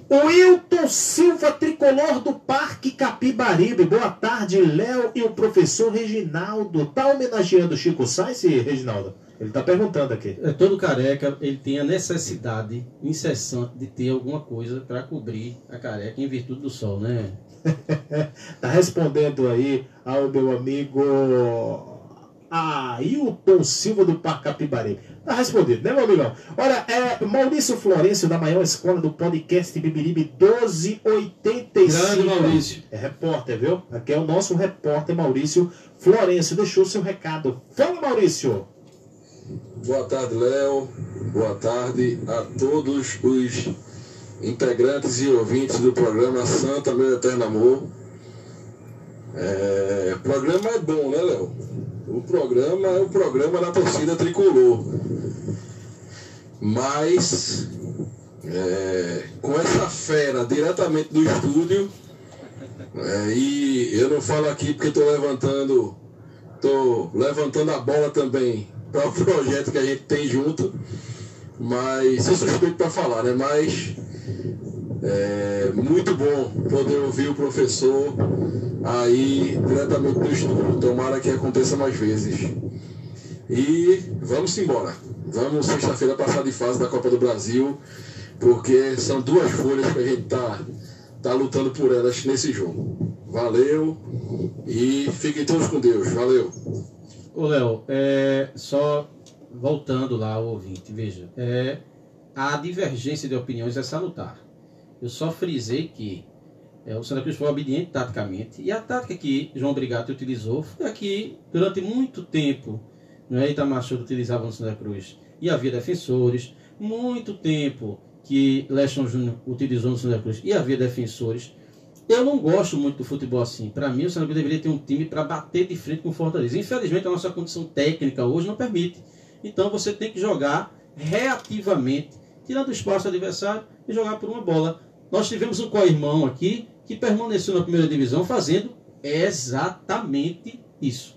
O Wilton Silva, tricolor do Parque Capibaribe. Boa tarde, Léo e o professor Reginaldo. Tá homenageando Chico Sainz, Reginaldo? Ele tá perguntando aqui. É, todo careca, ele tem a necessidade incessante de ter alguma coisa para cobrir a careca em virtude do sol, né? (laughs) tá respondendo aí ao meu amigo Ailton Silva do Parque Capibaribe. Tá respondido, né, meu amigão? Olha, é Maurício Florencio, da maior escola do podcast Bibiribe 1285. Grande Maurício. É repórter, viu? Aqui é o nosso repórter Maurício Florencio. Deixou seu recado. Fala, Maurício. Boa tarde, Léo. Boa tarde a todos os integrantes e ouvintes do programa Santa Meu Eterno Amor. É, o programa é bom, né, Léo? O programa é o programa da torcida tricolor. Mas é, com essa fera diretamente do estúdio, é, e eu não falo aqui porque estou levantando, tô levantando a bola também para o (laughs) projeto que a gente tem junto, mas sou suspeito para falar, né? Mas é muito bom poder ouvir o professor aí diretamente do estúdio. Tomara que aconteça mais vezes. E vamos embora. Vamos sexta-feira passar de fase da Copa do Brasil, porque são duas folhas que a gente tá, tá lutando por elas nesse jogo. Valeu e fiquem todos com Deus. Valeu. Ô Léo, é, só voltando lá ao ouvinte, veja, é, a divergência de opiniões é salutar. Eu só frisei que é, o Santa Cruz foi obediente taticamente e a tática que João Brigatti utilizou foi a que durante muito tempo não é, Itamar utilizava no Santa Cruz e havia defensores, muito tempo que Leston Júnior utilizou no Santa Cruz e havia defensores. Eu não gosto muito do futebol assim. Para mim, o Santa Cruz deveria ter um time para bater de frente com o Fortaleza. Infelizmente, a nossa condição técnica hoje não permite. Então, você tem que jogar reativamente, tirando o espaço adversário e jogar por uma bola. Nós tivemos um co-irmão aqui que permaneceu na primeira divisão fazendo exatamente isso.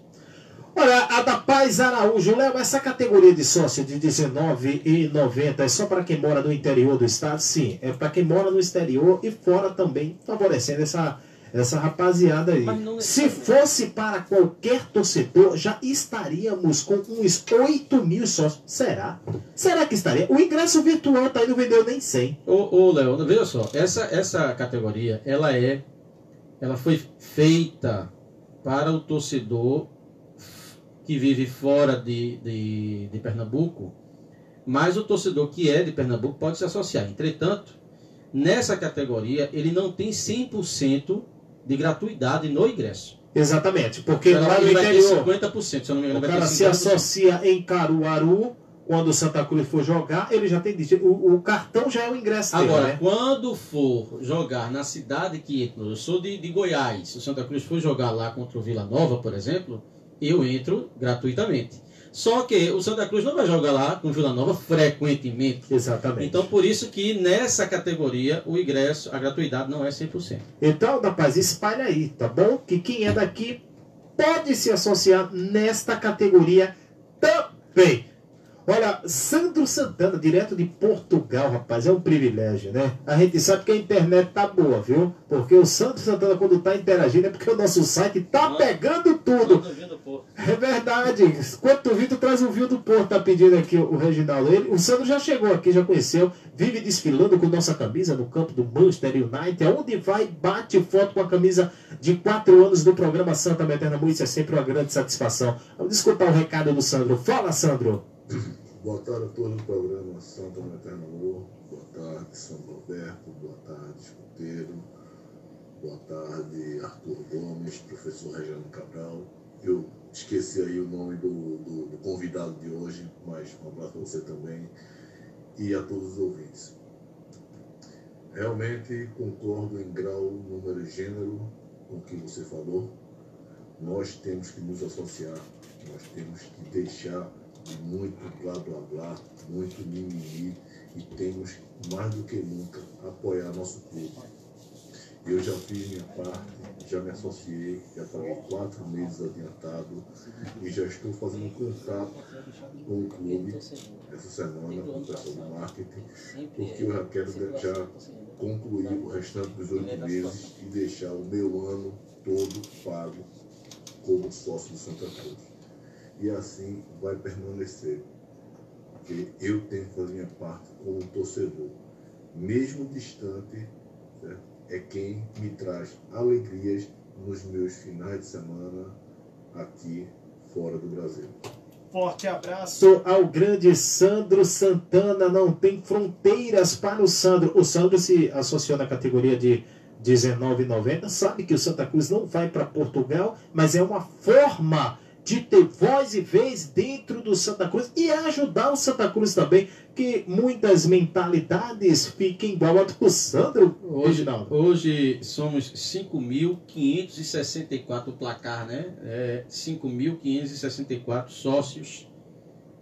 Olha, a da Paz Araújo, Léo, essa categoria de sócio de R$19,90 é só para quem mora no interior do estado? Sim, é para quem mora no exterior e fora também, favorecendo essa, essa rapaziada aí. é Se fosse para qualquer torcedor, já estaríamos com uns 8 mil sócios. Será? Será que estaria? O ingresso virtual tá aí, não vendeu nem 100. Ô, ô Léo, veja só, essa, essa categoria, ela é, ela foi feita para o torcedor que vive fora de, de, de Pernambuco, mas o torcedor que é de Pernambuco pode se associar. Entretanto, nessa categoria, ele não tem 100% de gratuidade no ingresso. Exatamente, porque lá no ele vai ter interior 50%, se eu não me engano, o cara se 50%. associa em Caruaru, quando o Santa Cruz for jogar, ele já tem. O, o cartão já é o ingresso dele, Agora, né? quando for jogar na cidade que eu sou de, de Goiás, se o Santa Cruz for jogar lá contra o Vila Nova, por exemplo, eu entro gratuitamente. Só que o Santa Cruz não vai jogar lá com o Vila Nova frequentemente. Exatamente. Então, por isso que nessa categoria o ingresso, a gratuidade não é 100%. Então, rapaz, espalha aí, tá bom? Que quem é daqui pode se associar nesta categoria também. Olha, Sandro Santana, direto de Portugal, rapaz, é um privilégio, né? A gente sabe que a internet tá boa, viu? Porque o Sandro Santana, quando tá interagindo, é porque o nosso site tá pegando tudo. É verdade. Quando tu vir, tu traz um vinho do Porto, tá pedindo aqui o Reginaldo. Ele, o Sandro já chegou aqui, já conheceu, vive desfilando com nossa camisa no campo do Manchester United. Aonde vai, bate foto com a camisa de quatro anos do programa Santa Meterna Isso é sempre uma grande satisfação. Vamos escutar o recado do Sandro. Fala, Sandro. Boa tarde a todos do programa Santa Eterno Amor. Boa tarde, São Roberto. Boa tarde, Escuteiro. Boa tarde, Arthur Gomes, professor Regiano Cabral. Eu esqueci aí o nome do, do, do convidado de hoje, mas um abraço para você também e a todos os ouvintes. Realmente concordo em grau, número e gênero com o que você falou. Nós temos que nos associar, nós temos que deixar de muito blá blá blá, muito mimimi e temos mais do que nunca apoiar nosso clube. Eu já fiz minha parte, já me associei, já paguei quatro meses adiantado e já estou fazendo contato com o clube essa semana, com o pessoal do marketing, porque eu já quero já concluir o restante dos oito meses e deixar o meu ano todo pago como sócio do Santa Cruz. E assim vai permanecer. Porque eu tenho que fazer minha parte como torcedor. Mesmo distante, certo? É quem me traz alegrias nos meus finais de semana aqui fora do Brasil. Forte abraço ao grande Sandro Santana. Não tem fronteiras para o Sandro. O Sandro se associou na categoria de R$19,90. Sabe que o Santa Cruz não vai para Portugal, mas é uma forma de ter voz e vez dentro do Santa Cruz e ajudar o Santa Cruz também, que muitas mentalidades fiquem igual a do Sandro, Hoje, Reginaldo. hoje somos 5.564 o placar, né? É, 5.564 sócios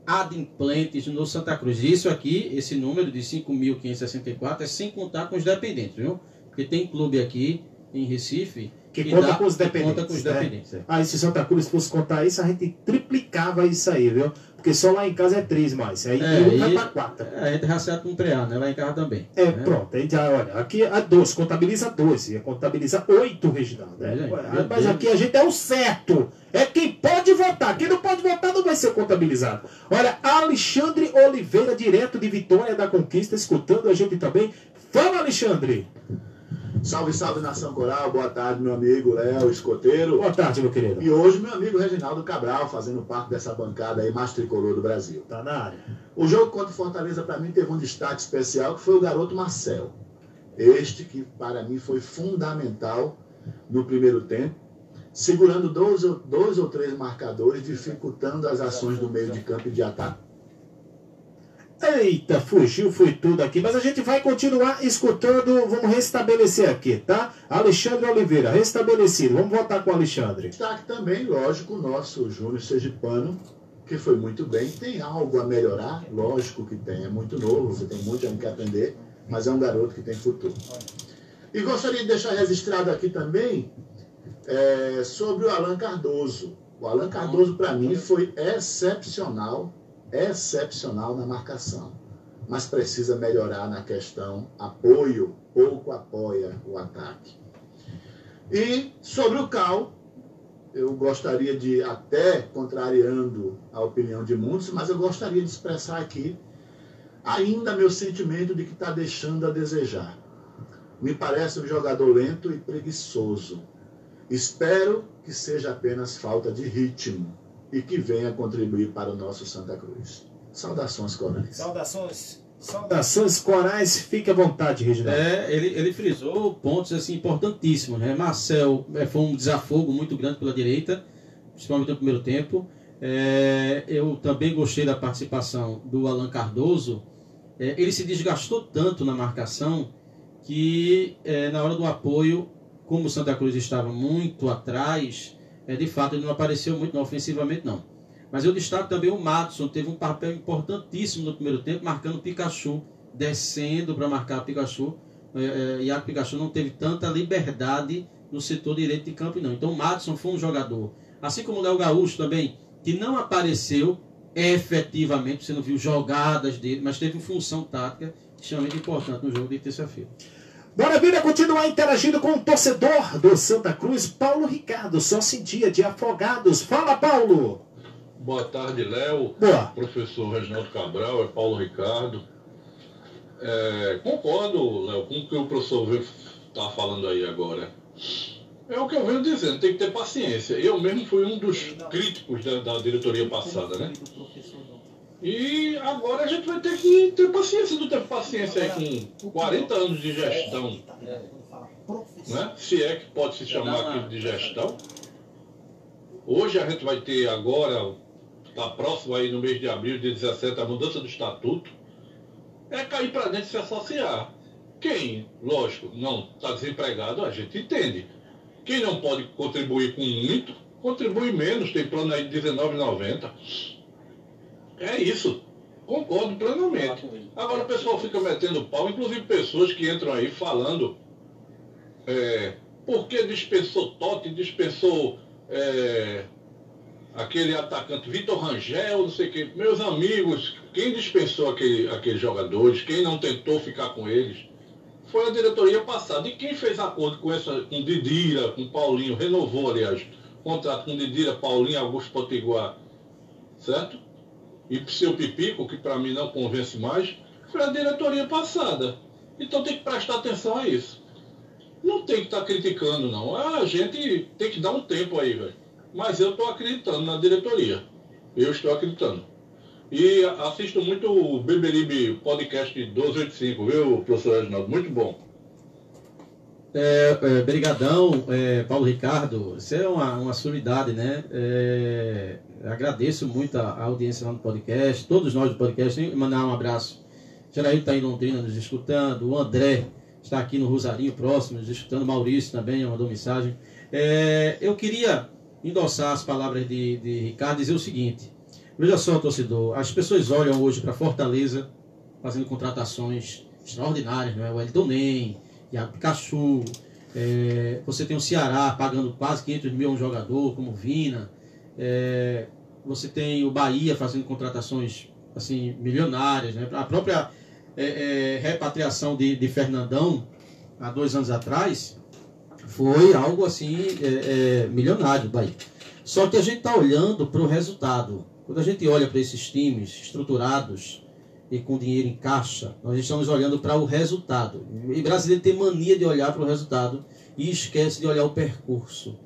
adimplentes no Santa Cruz. Isso aqui, esse número de 5.564 é sem contar com os dependentes, viu? Porque tem clube aqui em Recife Que conta dá- com os dependentes. conta com os né? dependentes. é. Aí se Santa Cruz fosse contar isso, a gente triplicava isso aí, viu? Porque só lá em casa é três mais. Aí É, um quatro. É, a gente raciado com preá, né? Lá em casa também. É, né? pronto. Aí já, olha, aqui é 12, contabiliza 12, contabiliza 8, Reginaldo. É, ué, meu mas aqui a gente é o certo. É quem pode votar. Quem não pode votar não vai ser contabilizado. Olha, Alexandre Oliveira, direto de Vitória da Conquista, escutando a gente também. Fala, Alexandre. Salve, salve nação coral, boa tarde, meu amigo Léo, escoteiro. Boa tarde, meu querido. E hoje, meu amigo Reginaldo Cabral, fazendo parte dessa bancada aí mais tricolor do Brasil. Tá na área. O jogo contra o Fortaleza, para mim, teve um destaque especial, que foi o garoto Marcel. Este que, para mim, foi fundamental no primeiro tempo, segurando dois, dois ou três marcadores, dificultando as ações do meio de campo e de ataque. Eita, fugiu, foi tudo aqui. Mas a gente vai continuar escutando. Vamos restabelecer aqui, tá? Alexandre Oliveira, restabelecido. Vamos voltar com o Alexandre. Destaque também, lógico, o nosso Júnior Sergipano, que foi muito bem. Tem algo a melhorar, lógico que tem. É muito novo, você tem muito ainda que aprender, mas é um garoto que tem futuro. E gostaria de deixar registrado aqui também é, sobre o Alan Cardoso. O Alan Cardoso, para mim, foi excepcional, excepcional na marcação. Mas precisa melhorar na questão apoio, pouco apoia o ataque. E sobre o Cal, eu gostaria de, até contrariando a opinião de muitos, mas eu gostaria de expressar aqui ainda meu sentimento de que está deixando a desejar. Me parece um jogador lento e preguiçoso. Espero que seja apenas falta de ritmo e que venha contribuir para o nosso Santa Cruz. Saudações, corais. Saudações. Saudações corais, fique à vontade, Reginaldo. É, ele, ele frisou pontos assim, importantíssimos. Né? Marcel é, foi um desafogo muito grande pela direita, principalmente no primeiro tempo. É, eu também gostei da participação do Alan Cardoso. É, ele se desgastou tanto na marcação que é, na hora do apoio, como o Santa Cruz estava muito atrás, é, de fato ele não apareceu muito não, ofensivamente não. Mas eu destaco também o Matson, teve um papel importantíssimo no primeiro tempo, marcando o Pikachu, descendo para marcar o Pikachu. É, é, Iago Pikachu não teve tanta liberdade no setor direito de campo, não. Então o Matson foi um jogador, assim como o Léo Gaúcho também, que não apareceu efetivamente, você não viu jogadas dele, mas teve uma função tática extremamente importante no jogo de terça-feira. Bora, vida, continuar interagindo com o torcedor do Santa Cruz, Paulo Ricardo, só sentia de afogados. Fala, Paulo! Boa tarde, Léo. Boa. Professor Reginaldo Cabral, é Paulo Ricardo. É, concordo, Léo, com o que o professor está falando aí agora. É o que eu venho dizendo, tem que ter paciência. Eu mesmo fui um dos críticos da, da diretoria passada, né? E agora a gente vai ter que ter paciência, não ter paciência aí com 40 anos de gestão. Né? Se é que pode se chamar aquilo de gestão. Hoje a gente vai ter agora, está próximo aí no mês de abril de 17, a mudança do estatuto. É cair para dentro e se associar. Quem, lógico, não está desempregado, a gente entende. Quem não pode contribuir com muito, contribui menos, tem plano aí de R$19,90. É isso. Concordo plenamente. Agora o pessoal fica metendo pau, inclusive pessoas que entram aí falando é, por que dispensou Totti, dispensou é, aquele atacante Vitor Rangel, não sei o quê. Meus amigos, quem dispensou aquele, aqueles jogadores, quem não tentou ficar com eles, foi a diretoria passada. E quem fez acordo com essa, com Didira, com Paulinho, renovou, aliás, contrato com Didira, Paulinho, Augusto Potiguar, certo? E seu Pipico, que para mim não convence mais, foi a diretoria passada. Então tem que prestar atenção a isso. Não tem que estar tá criticando, não. A gente tem que dar um tempo aí, velho. Mas eu estou acreditando na diretoria. Eu estou acreditando. E assisto muito o Beberibe Podcast 1285, viu, professor Reginaldo? Muito bom. É, é, brigadão, é, Paulo Ricardo, você é uma, uma sumidade, né? É, agradeço muito a, a audiência lá no podcast, todos nós do podcast, mandar um abraço. Janaíl está em Londrina nos escutando, o André está aqui no Rosarinho próximo nos escutando, Maurício também mandou mensagem. É, eu queria endossar as palavras de, de Ricardo e dizer o seguinte: veja só, torcedor, as pessoas olham hoje para Fortaleza fazendo contratações extraordinárias, não é? O Elton Nem, Iago Pikachu, é, você tem o Ceará pagando quase 500 mil a um jogador, como Vina, é, você tem o Bahia fazendo contratações assim milionárias, né? A própria é, é, repatriação de, de Fernandão há dois anos atrás foi algo assim é, é, milionário Bahia. Só que a gente está olhando para o resultado. Quando a gente olha para esses times estruturados e com dinheiro em caixa, nós estamos olhando para o resultado. E brasileiro tem mania de olhar para o resultado e esquece de olhar o percurso.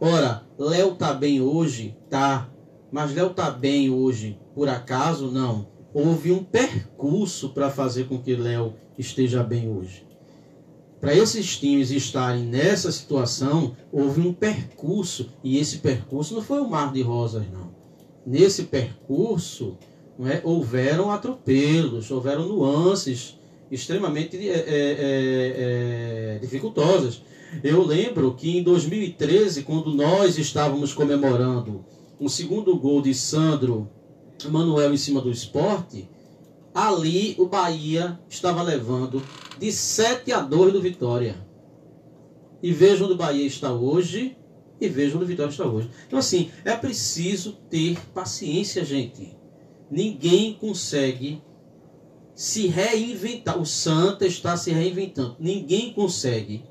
Ora, Léo tá bem hoje? Tá. Mas Léo tá bem hoje por acaso? Não. Houve um percurso para fazer com que Léo esteja bem hoje. Para esses times estarem nessa situação, houve um percurso. E esse percurso não foi o mar de rosas, não. Nesse percurso, é, houveram atropelos, houveram nuances extremamente é, é, é, dificultosas. Eu lembro que em 2013, quando nós estávamos comemorando o segundo gol de Sandro Manuel em cima do esporte, ali o Bahia estava levando de 7 a 2 do Vitória. E vejam onde o Bahia está hoje e vejam onde o Vitória está hoje. Então, assim, é preciso ter paciência, gente. Ninguém consegue se reinventar. O Santa está se reinventando. Ninguém consegue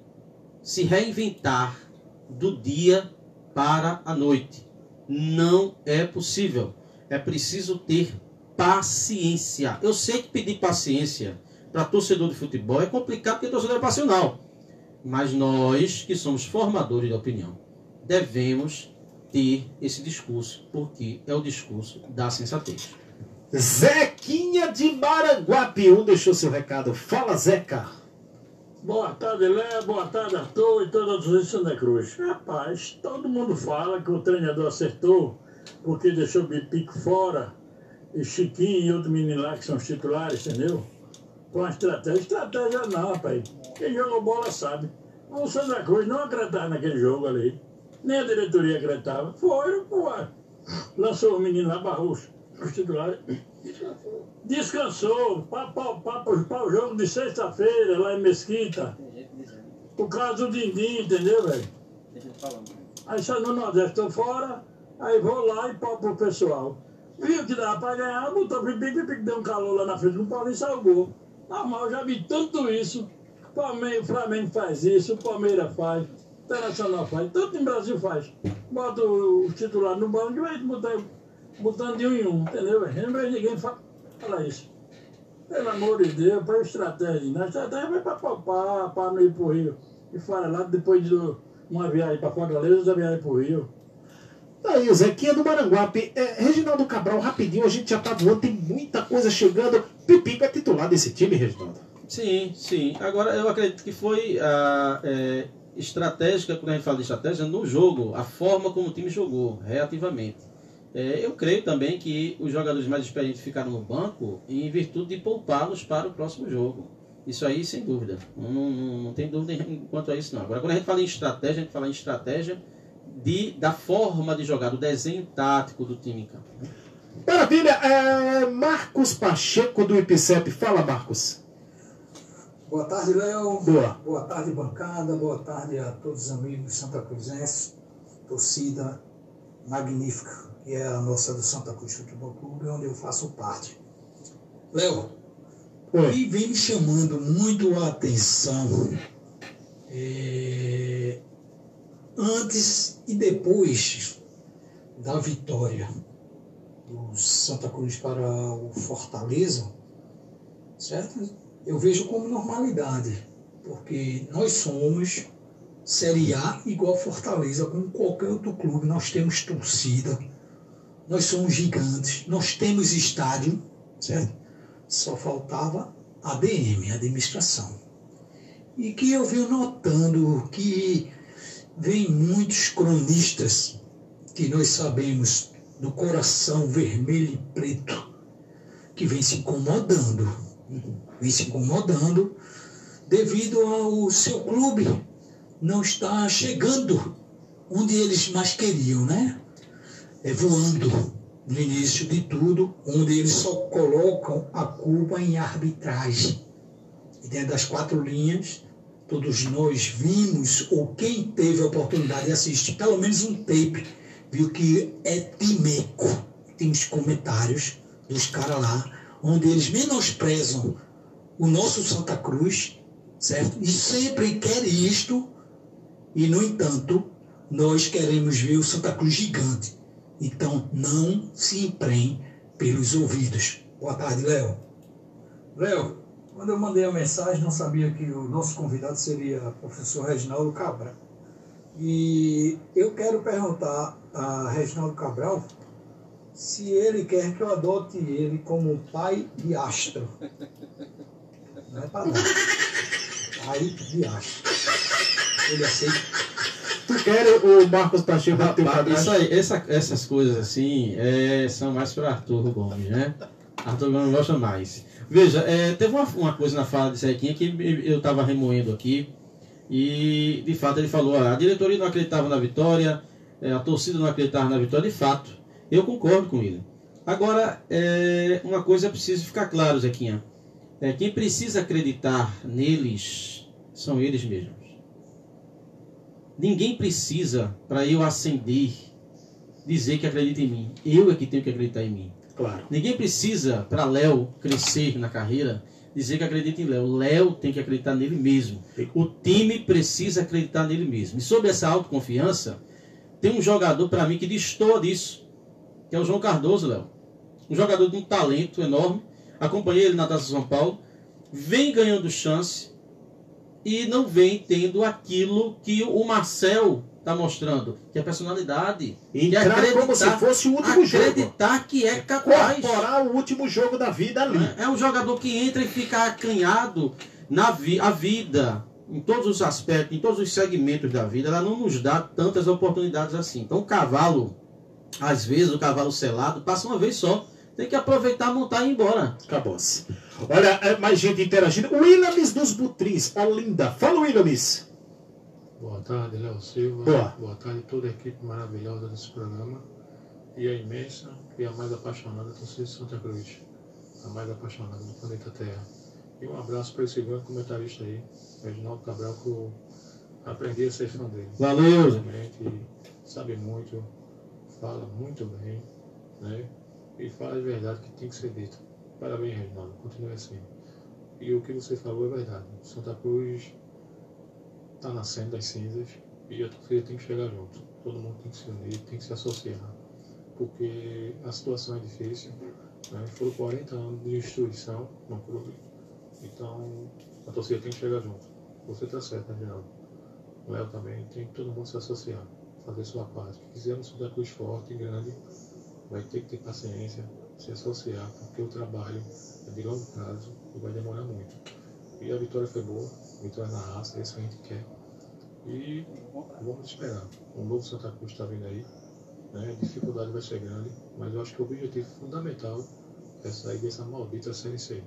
se reinventar do dia para a noite. Não é possível. É preciso ter paciência. Eu sei que pedir paciência para torcedor de futebol é complicado porque torcedor é passional. Mas nós, que somos formadores de opinião, devemos ter esse discurso, porque é o discurso da sensatez. Zequinha de Maranguape, um deixou seu recado. Fala, Zeca. Boa tarde, Léo. Boa tarde, Arthur e todos os de Santa Cruz. Rapaz, todo mundo fala que o treinador acertou porque deixou o Bipico fora e Chiquinho e outro menino lá que são os titulares, entendeu? Com a estratégia. Estratégia não, rapaz. Quem jogou bola sabe. O Santa Cruz não acreditava naquele jogo ali. Nem a diretoria acreditava. Foi, pô. Lançou o menino lá, Barroso os titulares. Descansou para o jogo de sexta-feira lá em Mesquita. Por causa do Dindim, entendeu, velho? Aí só no Nordeste estou fora, aí vou lá e pau pro pessoal. Viu que dava para ganhar, botou pipi, pipi, deu um calor lá na frente do Paulinho e salvou. Normal, eu já vi tanto isso. O Flamengo faz isso, o Palmeiras faz, o Internacional faz, tanto em Brasil faz. Bota o titular no banco e vai botar botando de um em um, entendeu? Vejo ninguém falar isso. Pelo amor de Deus, para estratégia. Na estratégia vai para poupar, para não ir para o Rio. E fora lá, depois de uma viagem para Fortaleza, outra viagem para o Rio. Aí, Zequinha do Maranguape. É, Reginaldo Cabral, rapidinho, a gente já tá voando, tem muita coisa chegando. Pipico é titular desse time, Reginaldo? Sim, sim. Agora, eu acredito que foi a, é, estratégica, quando a gente fala de estratégia, no jogo, a forma como o time jogou, reativamente. É, eu creio também que os jogadores mais experientes ficaram no banco em virtude de poupá-los para o próximo jogo. Isso aí, sem dúvida. Não, não, não, tem dúvida quanto a isso, não. Agora, quando a gente fala em estratégia, a gente fala em estratégia de, da forma de jogar, do desenho tático do time em campo. Né? Maravilha! É, Marcos Pacheco do IPCEP. Fala, Marcos. Boa tarde, Léo. Boa. Boa tarde, bancada. Boa tarde a todos os amigos Santa Cruzense. Torcida magnífica que é a nossa do Santa Cruz Futebol Clube, onde eu faço parte. Léo, o que vem me chamando muito a atenção é, antes e depois da vitória do Santa Cruz para o Fortaleza, certo? Eu vejo como normalidade, porque nós somos Série A igual Fortaleza, como qualquer outro clube, nós temos torcida, nós somos gigantes, nós temos estádio, certo? Só faltava ADM, administração. e que eu venho notando que vem muitos cronistas que nós sabemos do coração vermelho e preto que vem se incomodando, vem se incomodando devido ao seu clube não estar chegando onde eles mais queriam, né? É voando no início de tudo, onde eles só colocam a culpa em arbitragem. E dentro das quatro linhas, todos nós vimos, ou quem teve a oportunidade de assistir pelo menos um tape, viu que é timeco. Tem os comentários dos caras lá, onde eles menosprezam o nosso Santa Cruz, certo? E sempre quer isto, e no entanto, nós queremos ver o Santa Cruz gigante. Então, não se emprenhe pelos ouvidos. Boa tarde, Léo. Léo, quando eu mandei a mensagem, não sabia que o nosso convidado seria o professor Reginaldo Cabral. E eu quero perguntar a Reginaldo Cabral se ele quer que eu adote ele como pai de astro. Não é para não. De astro. Ele aceita. Tu quer o Marcos Pacheco Rapaz, padrasto? isso aí, essa- essas coisas assim é, são mais para Arthur Gomes, né? Arthur Gomes gosta mais. Veja, é, teve uma, uma coisa na fala de Zequinha que eu estava remoendo aqui e de fato ele falou: a diretoria não acreditava na vitória, é, a torcida não acreditava na vitória, de fato. Eu concordo com ele. Agora, é, uma coisa é preciso ficar claro, Zequinha. É, quem precisa acreditar neles são eles mesmos. Ninguém precisa, para eu ascender, dizer que acredita em mim. Eu é que tenho que acreditar em mim. Claro. Ninguém precisa, para Léo crescer na carreira, dizer que acredita em Léo. Léo tem que acreditar nele mesmo. O time precisa acreditar nele mesmo. E sobre essa autoconfiança, tem um jogador para mim que destoa disso, que é o João Cardoso, Léo. Um jogador de um talento enorme. Acompanhei ele na Taça São Paulo. Vem ganhando chance e não vem tendo aquilo que o Marcel está mostrando, que é personalidade. Entrar que acreditar- como se fosse o último jogo. Acreditar que é capaz. Incorporar o último jogo da vida ali. É um jogador que entra e fica acanhado na vi a vida, em todos os aspectos, em todos os segmentos da vida, ela não nos dá tantas oportunidades assim. Então o cavalo, às vezes, o cavalo selado, passa uma vez só. Tem que aproveitar, montar e ir embora. Acabou-se. Olha, é, mais gente interagindo. Williams dos Butrins, Olinda. Fala, Williams. Boa tarde, Léo Silva. Boa. tarde, toda a equipe maravilhosa desse programa. E a imensa e a mais apaixonada torcida de Santa Cruz. A mais apaixonada do planeta Terra. E um abraço para esse grande comentarista aí, Reginaldo Cabral, que eu aprendi a ser fã dele. Valeu. Realmente sabe muito, fala muito bem, né? E fala de verdade que tem que ser dito. Parabéns, Reginaldo. Continue assim. E o que você falou é verdade. Santa Cruz está nascendo das cinzas e a torcida tem que chegar junto. Todo mundo tem que se unir, tem que se associar. Porque a situação é difícil. Né? Foram 40 anos de destruição no clube. Então a torcida tem que chegar junto. Você está certo, Reginaldo. O Léo também tem que todo mundo se associar, fazer sua parte. Se quiser um Santa Cruz forte e grande, vai ter que ter paciência, se associar, porque o trabalho é de longo prazo e vai demorar muito. E a vitória foi boa, vitória na raça, é isso que a gente quer. E vamos esperar. Um novo Santa Cruz está vindo aí, né? a dificuldade vai ser grande, mas eu acho que o objetivo fundamental é sair dessa maldita Série C.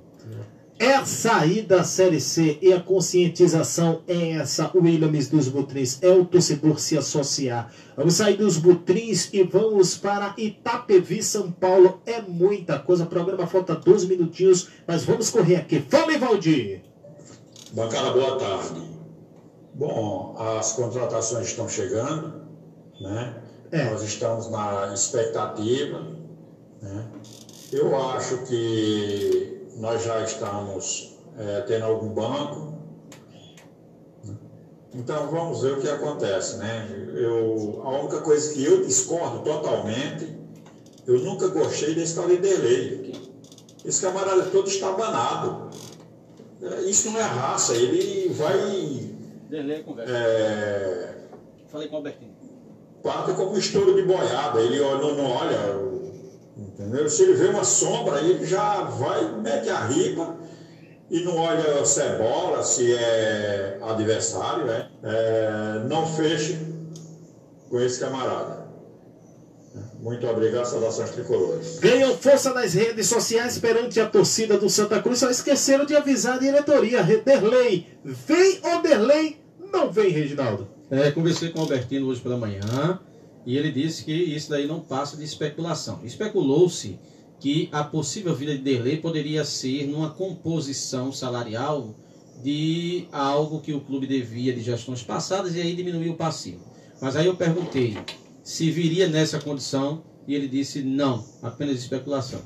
É a saída da Série C e a conscientização é essa, Williams dos Butrins. É o torcedor se associar. Vamos sair dos Butrins e vamos para Itapevi, São Paulo. É muita coisa. O programa falta 12 minutinhos, mas vamos correr aqui. Fala, Valdir! Bancada, boa tarde. Bom, as contratações estão chegando, né? Nós estamos na expectativa, né? Eu acho que nós já estamos eh, tendo algum banco. Então vamos ver o que acontece, né? Eu, a única coisa que eu discordo totalmente, eu nunca gostei da história de delay. Esse camarada todo está banado. É, Isso não é raça, ele vai. Delay conversa. É, Falei com o Albertinho. Pata como um estouro de boiada, ele não, não olha, entendeu? Se ele vê uma sombra, ele já vai, mete a ripa e não olha se é bola, se é adversário, né? É, não feche com esse camarada. Muito obrigado, saudações tricolores. Ganham força nas redes sociais perante a torcida do Santa Cruz. Só esqueceram de avisar a diretoria. Derlei, vem ou Derlei? Não vem, Reginaldo. É, conversei com o Albertino hoje pela manhã e ele disse que isso daí não passa de especulação. Especulou-se que a possível vida de Derlei poderia ser numa composição salarial de algo que o clube devia de gestões passadas e aí diminuir o passivo. Mas aí eu perguntei se viria nessa condição e ele disse não, apenas especulação.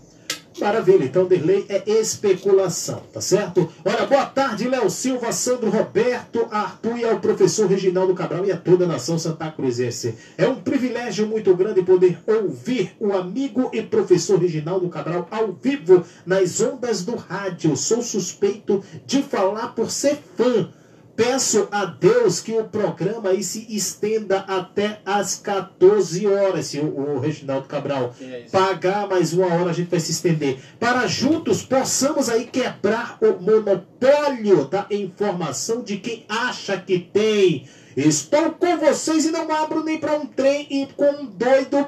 Maravilha, então Derlei é especulação, tá certo? Olha, boa tarde, Léo Silva, Sandro Roberto, Arthur e ao professor Reginaldo Cabral e a toda a nação Santa Cruzense. É um privilégio muito grande poder ouvir o amigo e professor Reginaldo Cabral ao vivo nas ondas do rádio. Sou suspeito de falar por ser fã Peço a Deus que o programa aí se estenda até as 14 horas, se o, o Reginaldo Cabral é pagar mais uma hora, a gente vai se estender. Para juntos possamos aí quebrar o monopólio da informação de quem acha que tem. Estou com vocês e não abro nem para um trem e com um doido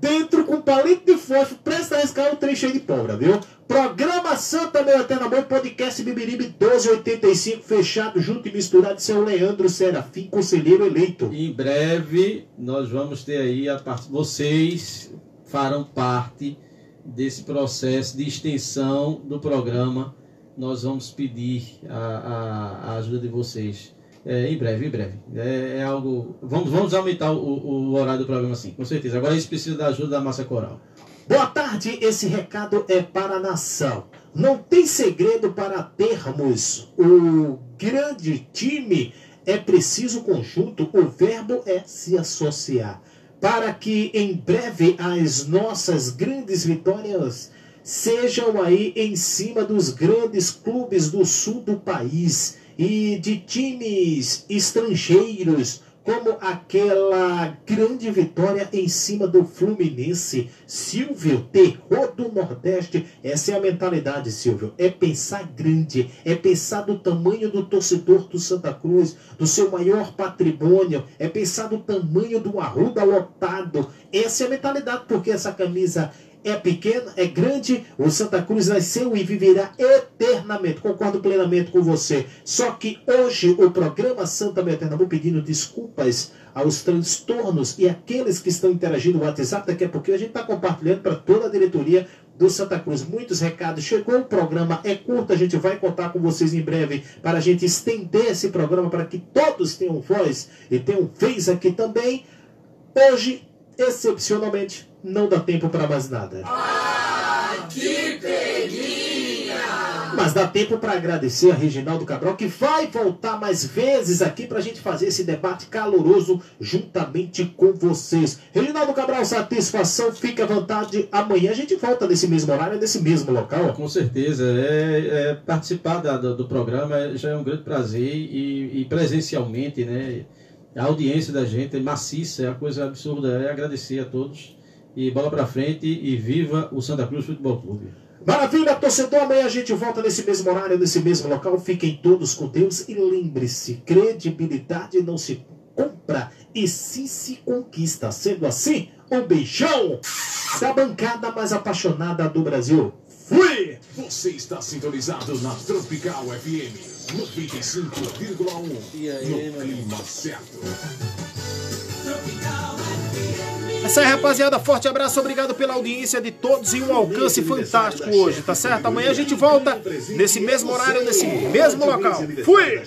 dentro com palito de fósforo, presta a arriscar o trem cheio de pólvora, viu? Programa Santa Meu Eterno Amor, podcast Bibiribe 1285, fechado junto e misturado, seu Leandro Serafim, conselheiro eleito. Em breve nós vamos ter aí a parte. Vocês farão parte desse processo de extensão do programa. Nós vamos pedir a, a, a ajuda de vocês. É, em breve, em breve. É, é, algo. Vamos, vamos aumentar o, o horário do programa, sim, com certeza. Agora gente precisa da ajuda da massa coral. Boa tarde, esse recado é para a nação. Não tem segredo para termos o grande time, é preciso conjunto, o verbo é se associar. Para que em breve as nossas grandes vitórias sejam aí em cima dos grandes clubes do sul do país e de times estrangeiros, como aquela grande vitória em cima do Fluminense. Silvio, terror do Nordeste. Essa é a mentalidade, Silvio. É pensar grande, é pensar do tamanho do torcedor do Santa Cruz, do seu maior patrimônio, é pensar do tamanho do arruda lotado. Essa é a mentalidade, porque essa camisa é pequena, é grande, o Santa Cruz nasceu e viverá eternamente. Concordo plenamente com você. Só que hoje o programa Santa Eternamente pedindo desculpas aos transtornos e aqueles que estão interagindo no WhatsApp, daqui a pouquinho a gente está compartilhando para toda a diretoria do Santa Cruz. Muitos recados. Chegou o programa, é curto, a gente vai contar com vocês em breve para a gente estender esse programa para que todos tenham voz e tenham vez aqui também. Hoje, excepcionalmente, não dá tempo para mais nada. Ah, que peguinha! Mas dá tempo para agradecer a Reginaldo Cabral, que vai voltar mais vezes aqui para a gente fazer esse debate caloroso juntamente com vocês. Reginaldo Cabral, satisfação, fica à vontade. Amanhã a gente volta nesse mesmo horário, nesse mesmo local. Com certeza. É, é participar da, do, do, programa já é um grande prazer e, e presencialmente, né? A audiência da gente é maciça, é uma coisa absurda. É agradecer a todos e bola para frente e viva o Santa Cruz Futebol Clube. Maravilha, torcedor. Amanhã a gente volta nesse mesmo horário, nesse mesmo local. Fiquem todos com Deus e lembre-se: credibilidade não se compra e sim se conquista. Sendo assim, um beijão da bancada mais apaixonada do Brasil. Fui! Você está sintonizado na Tropical FM 95,1 no clima certo. Essa aí, rapaziada. Forte abraço, obrigado pela audiência de todos e um alcance fantástico hoje, tá certo? Amanhã a gente volta nesse mesmo horário, nesse mesmo local. Fui!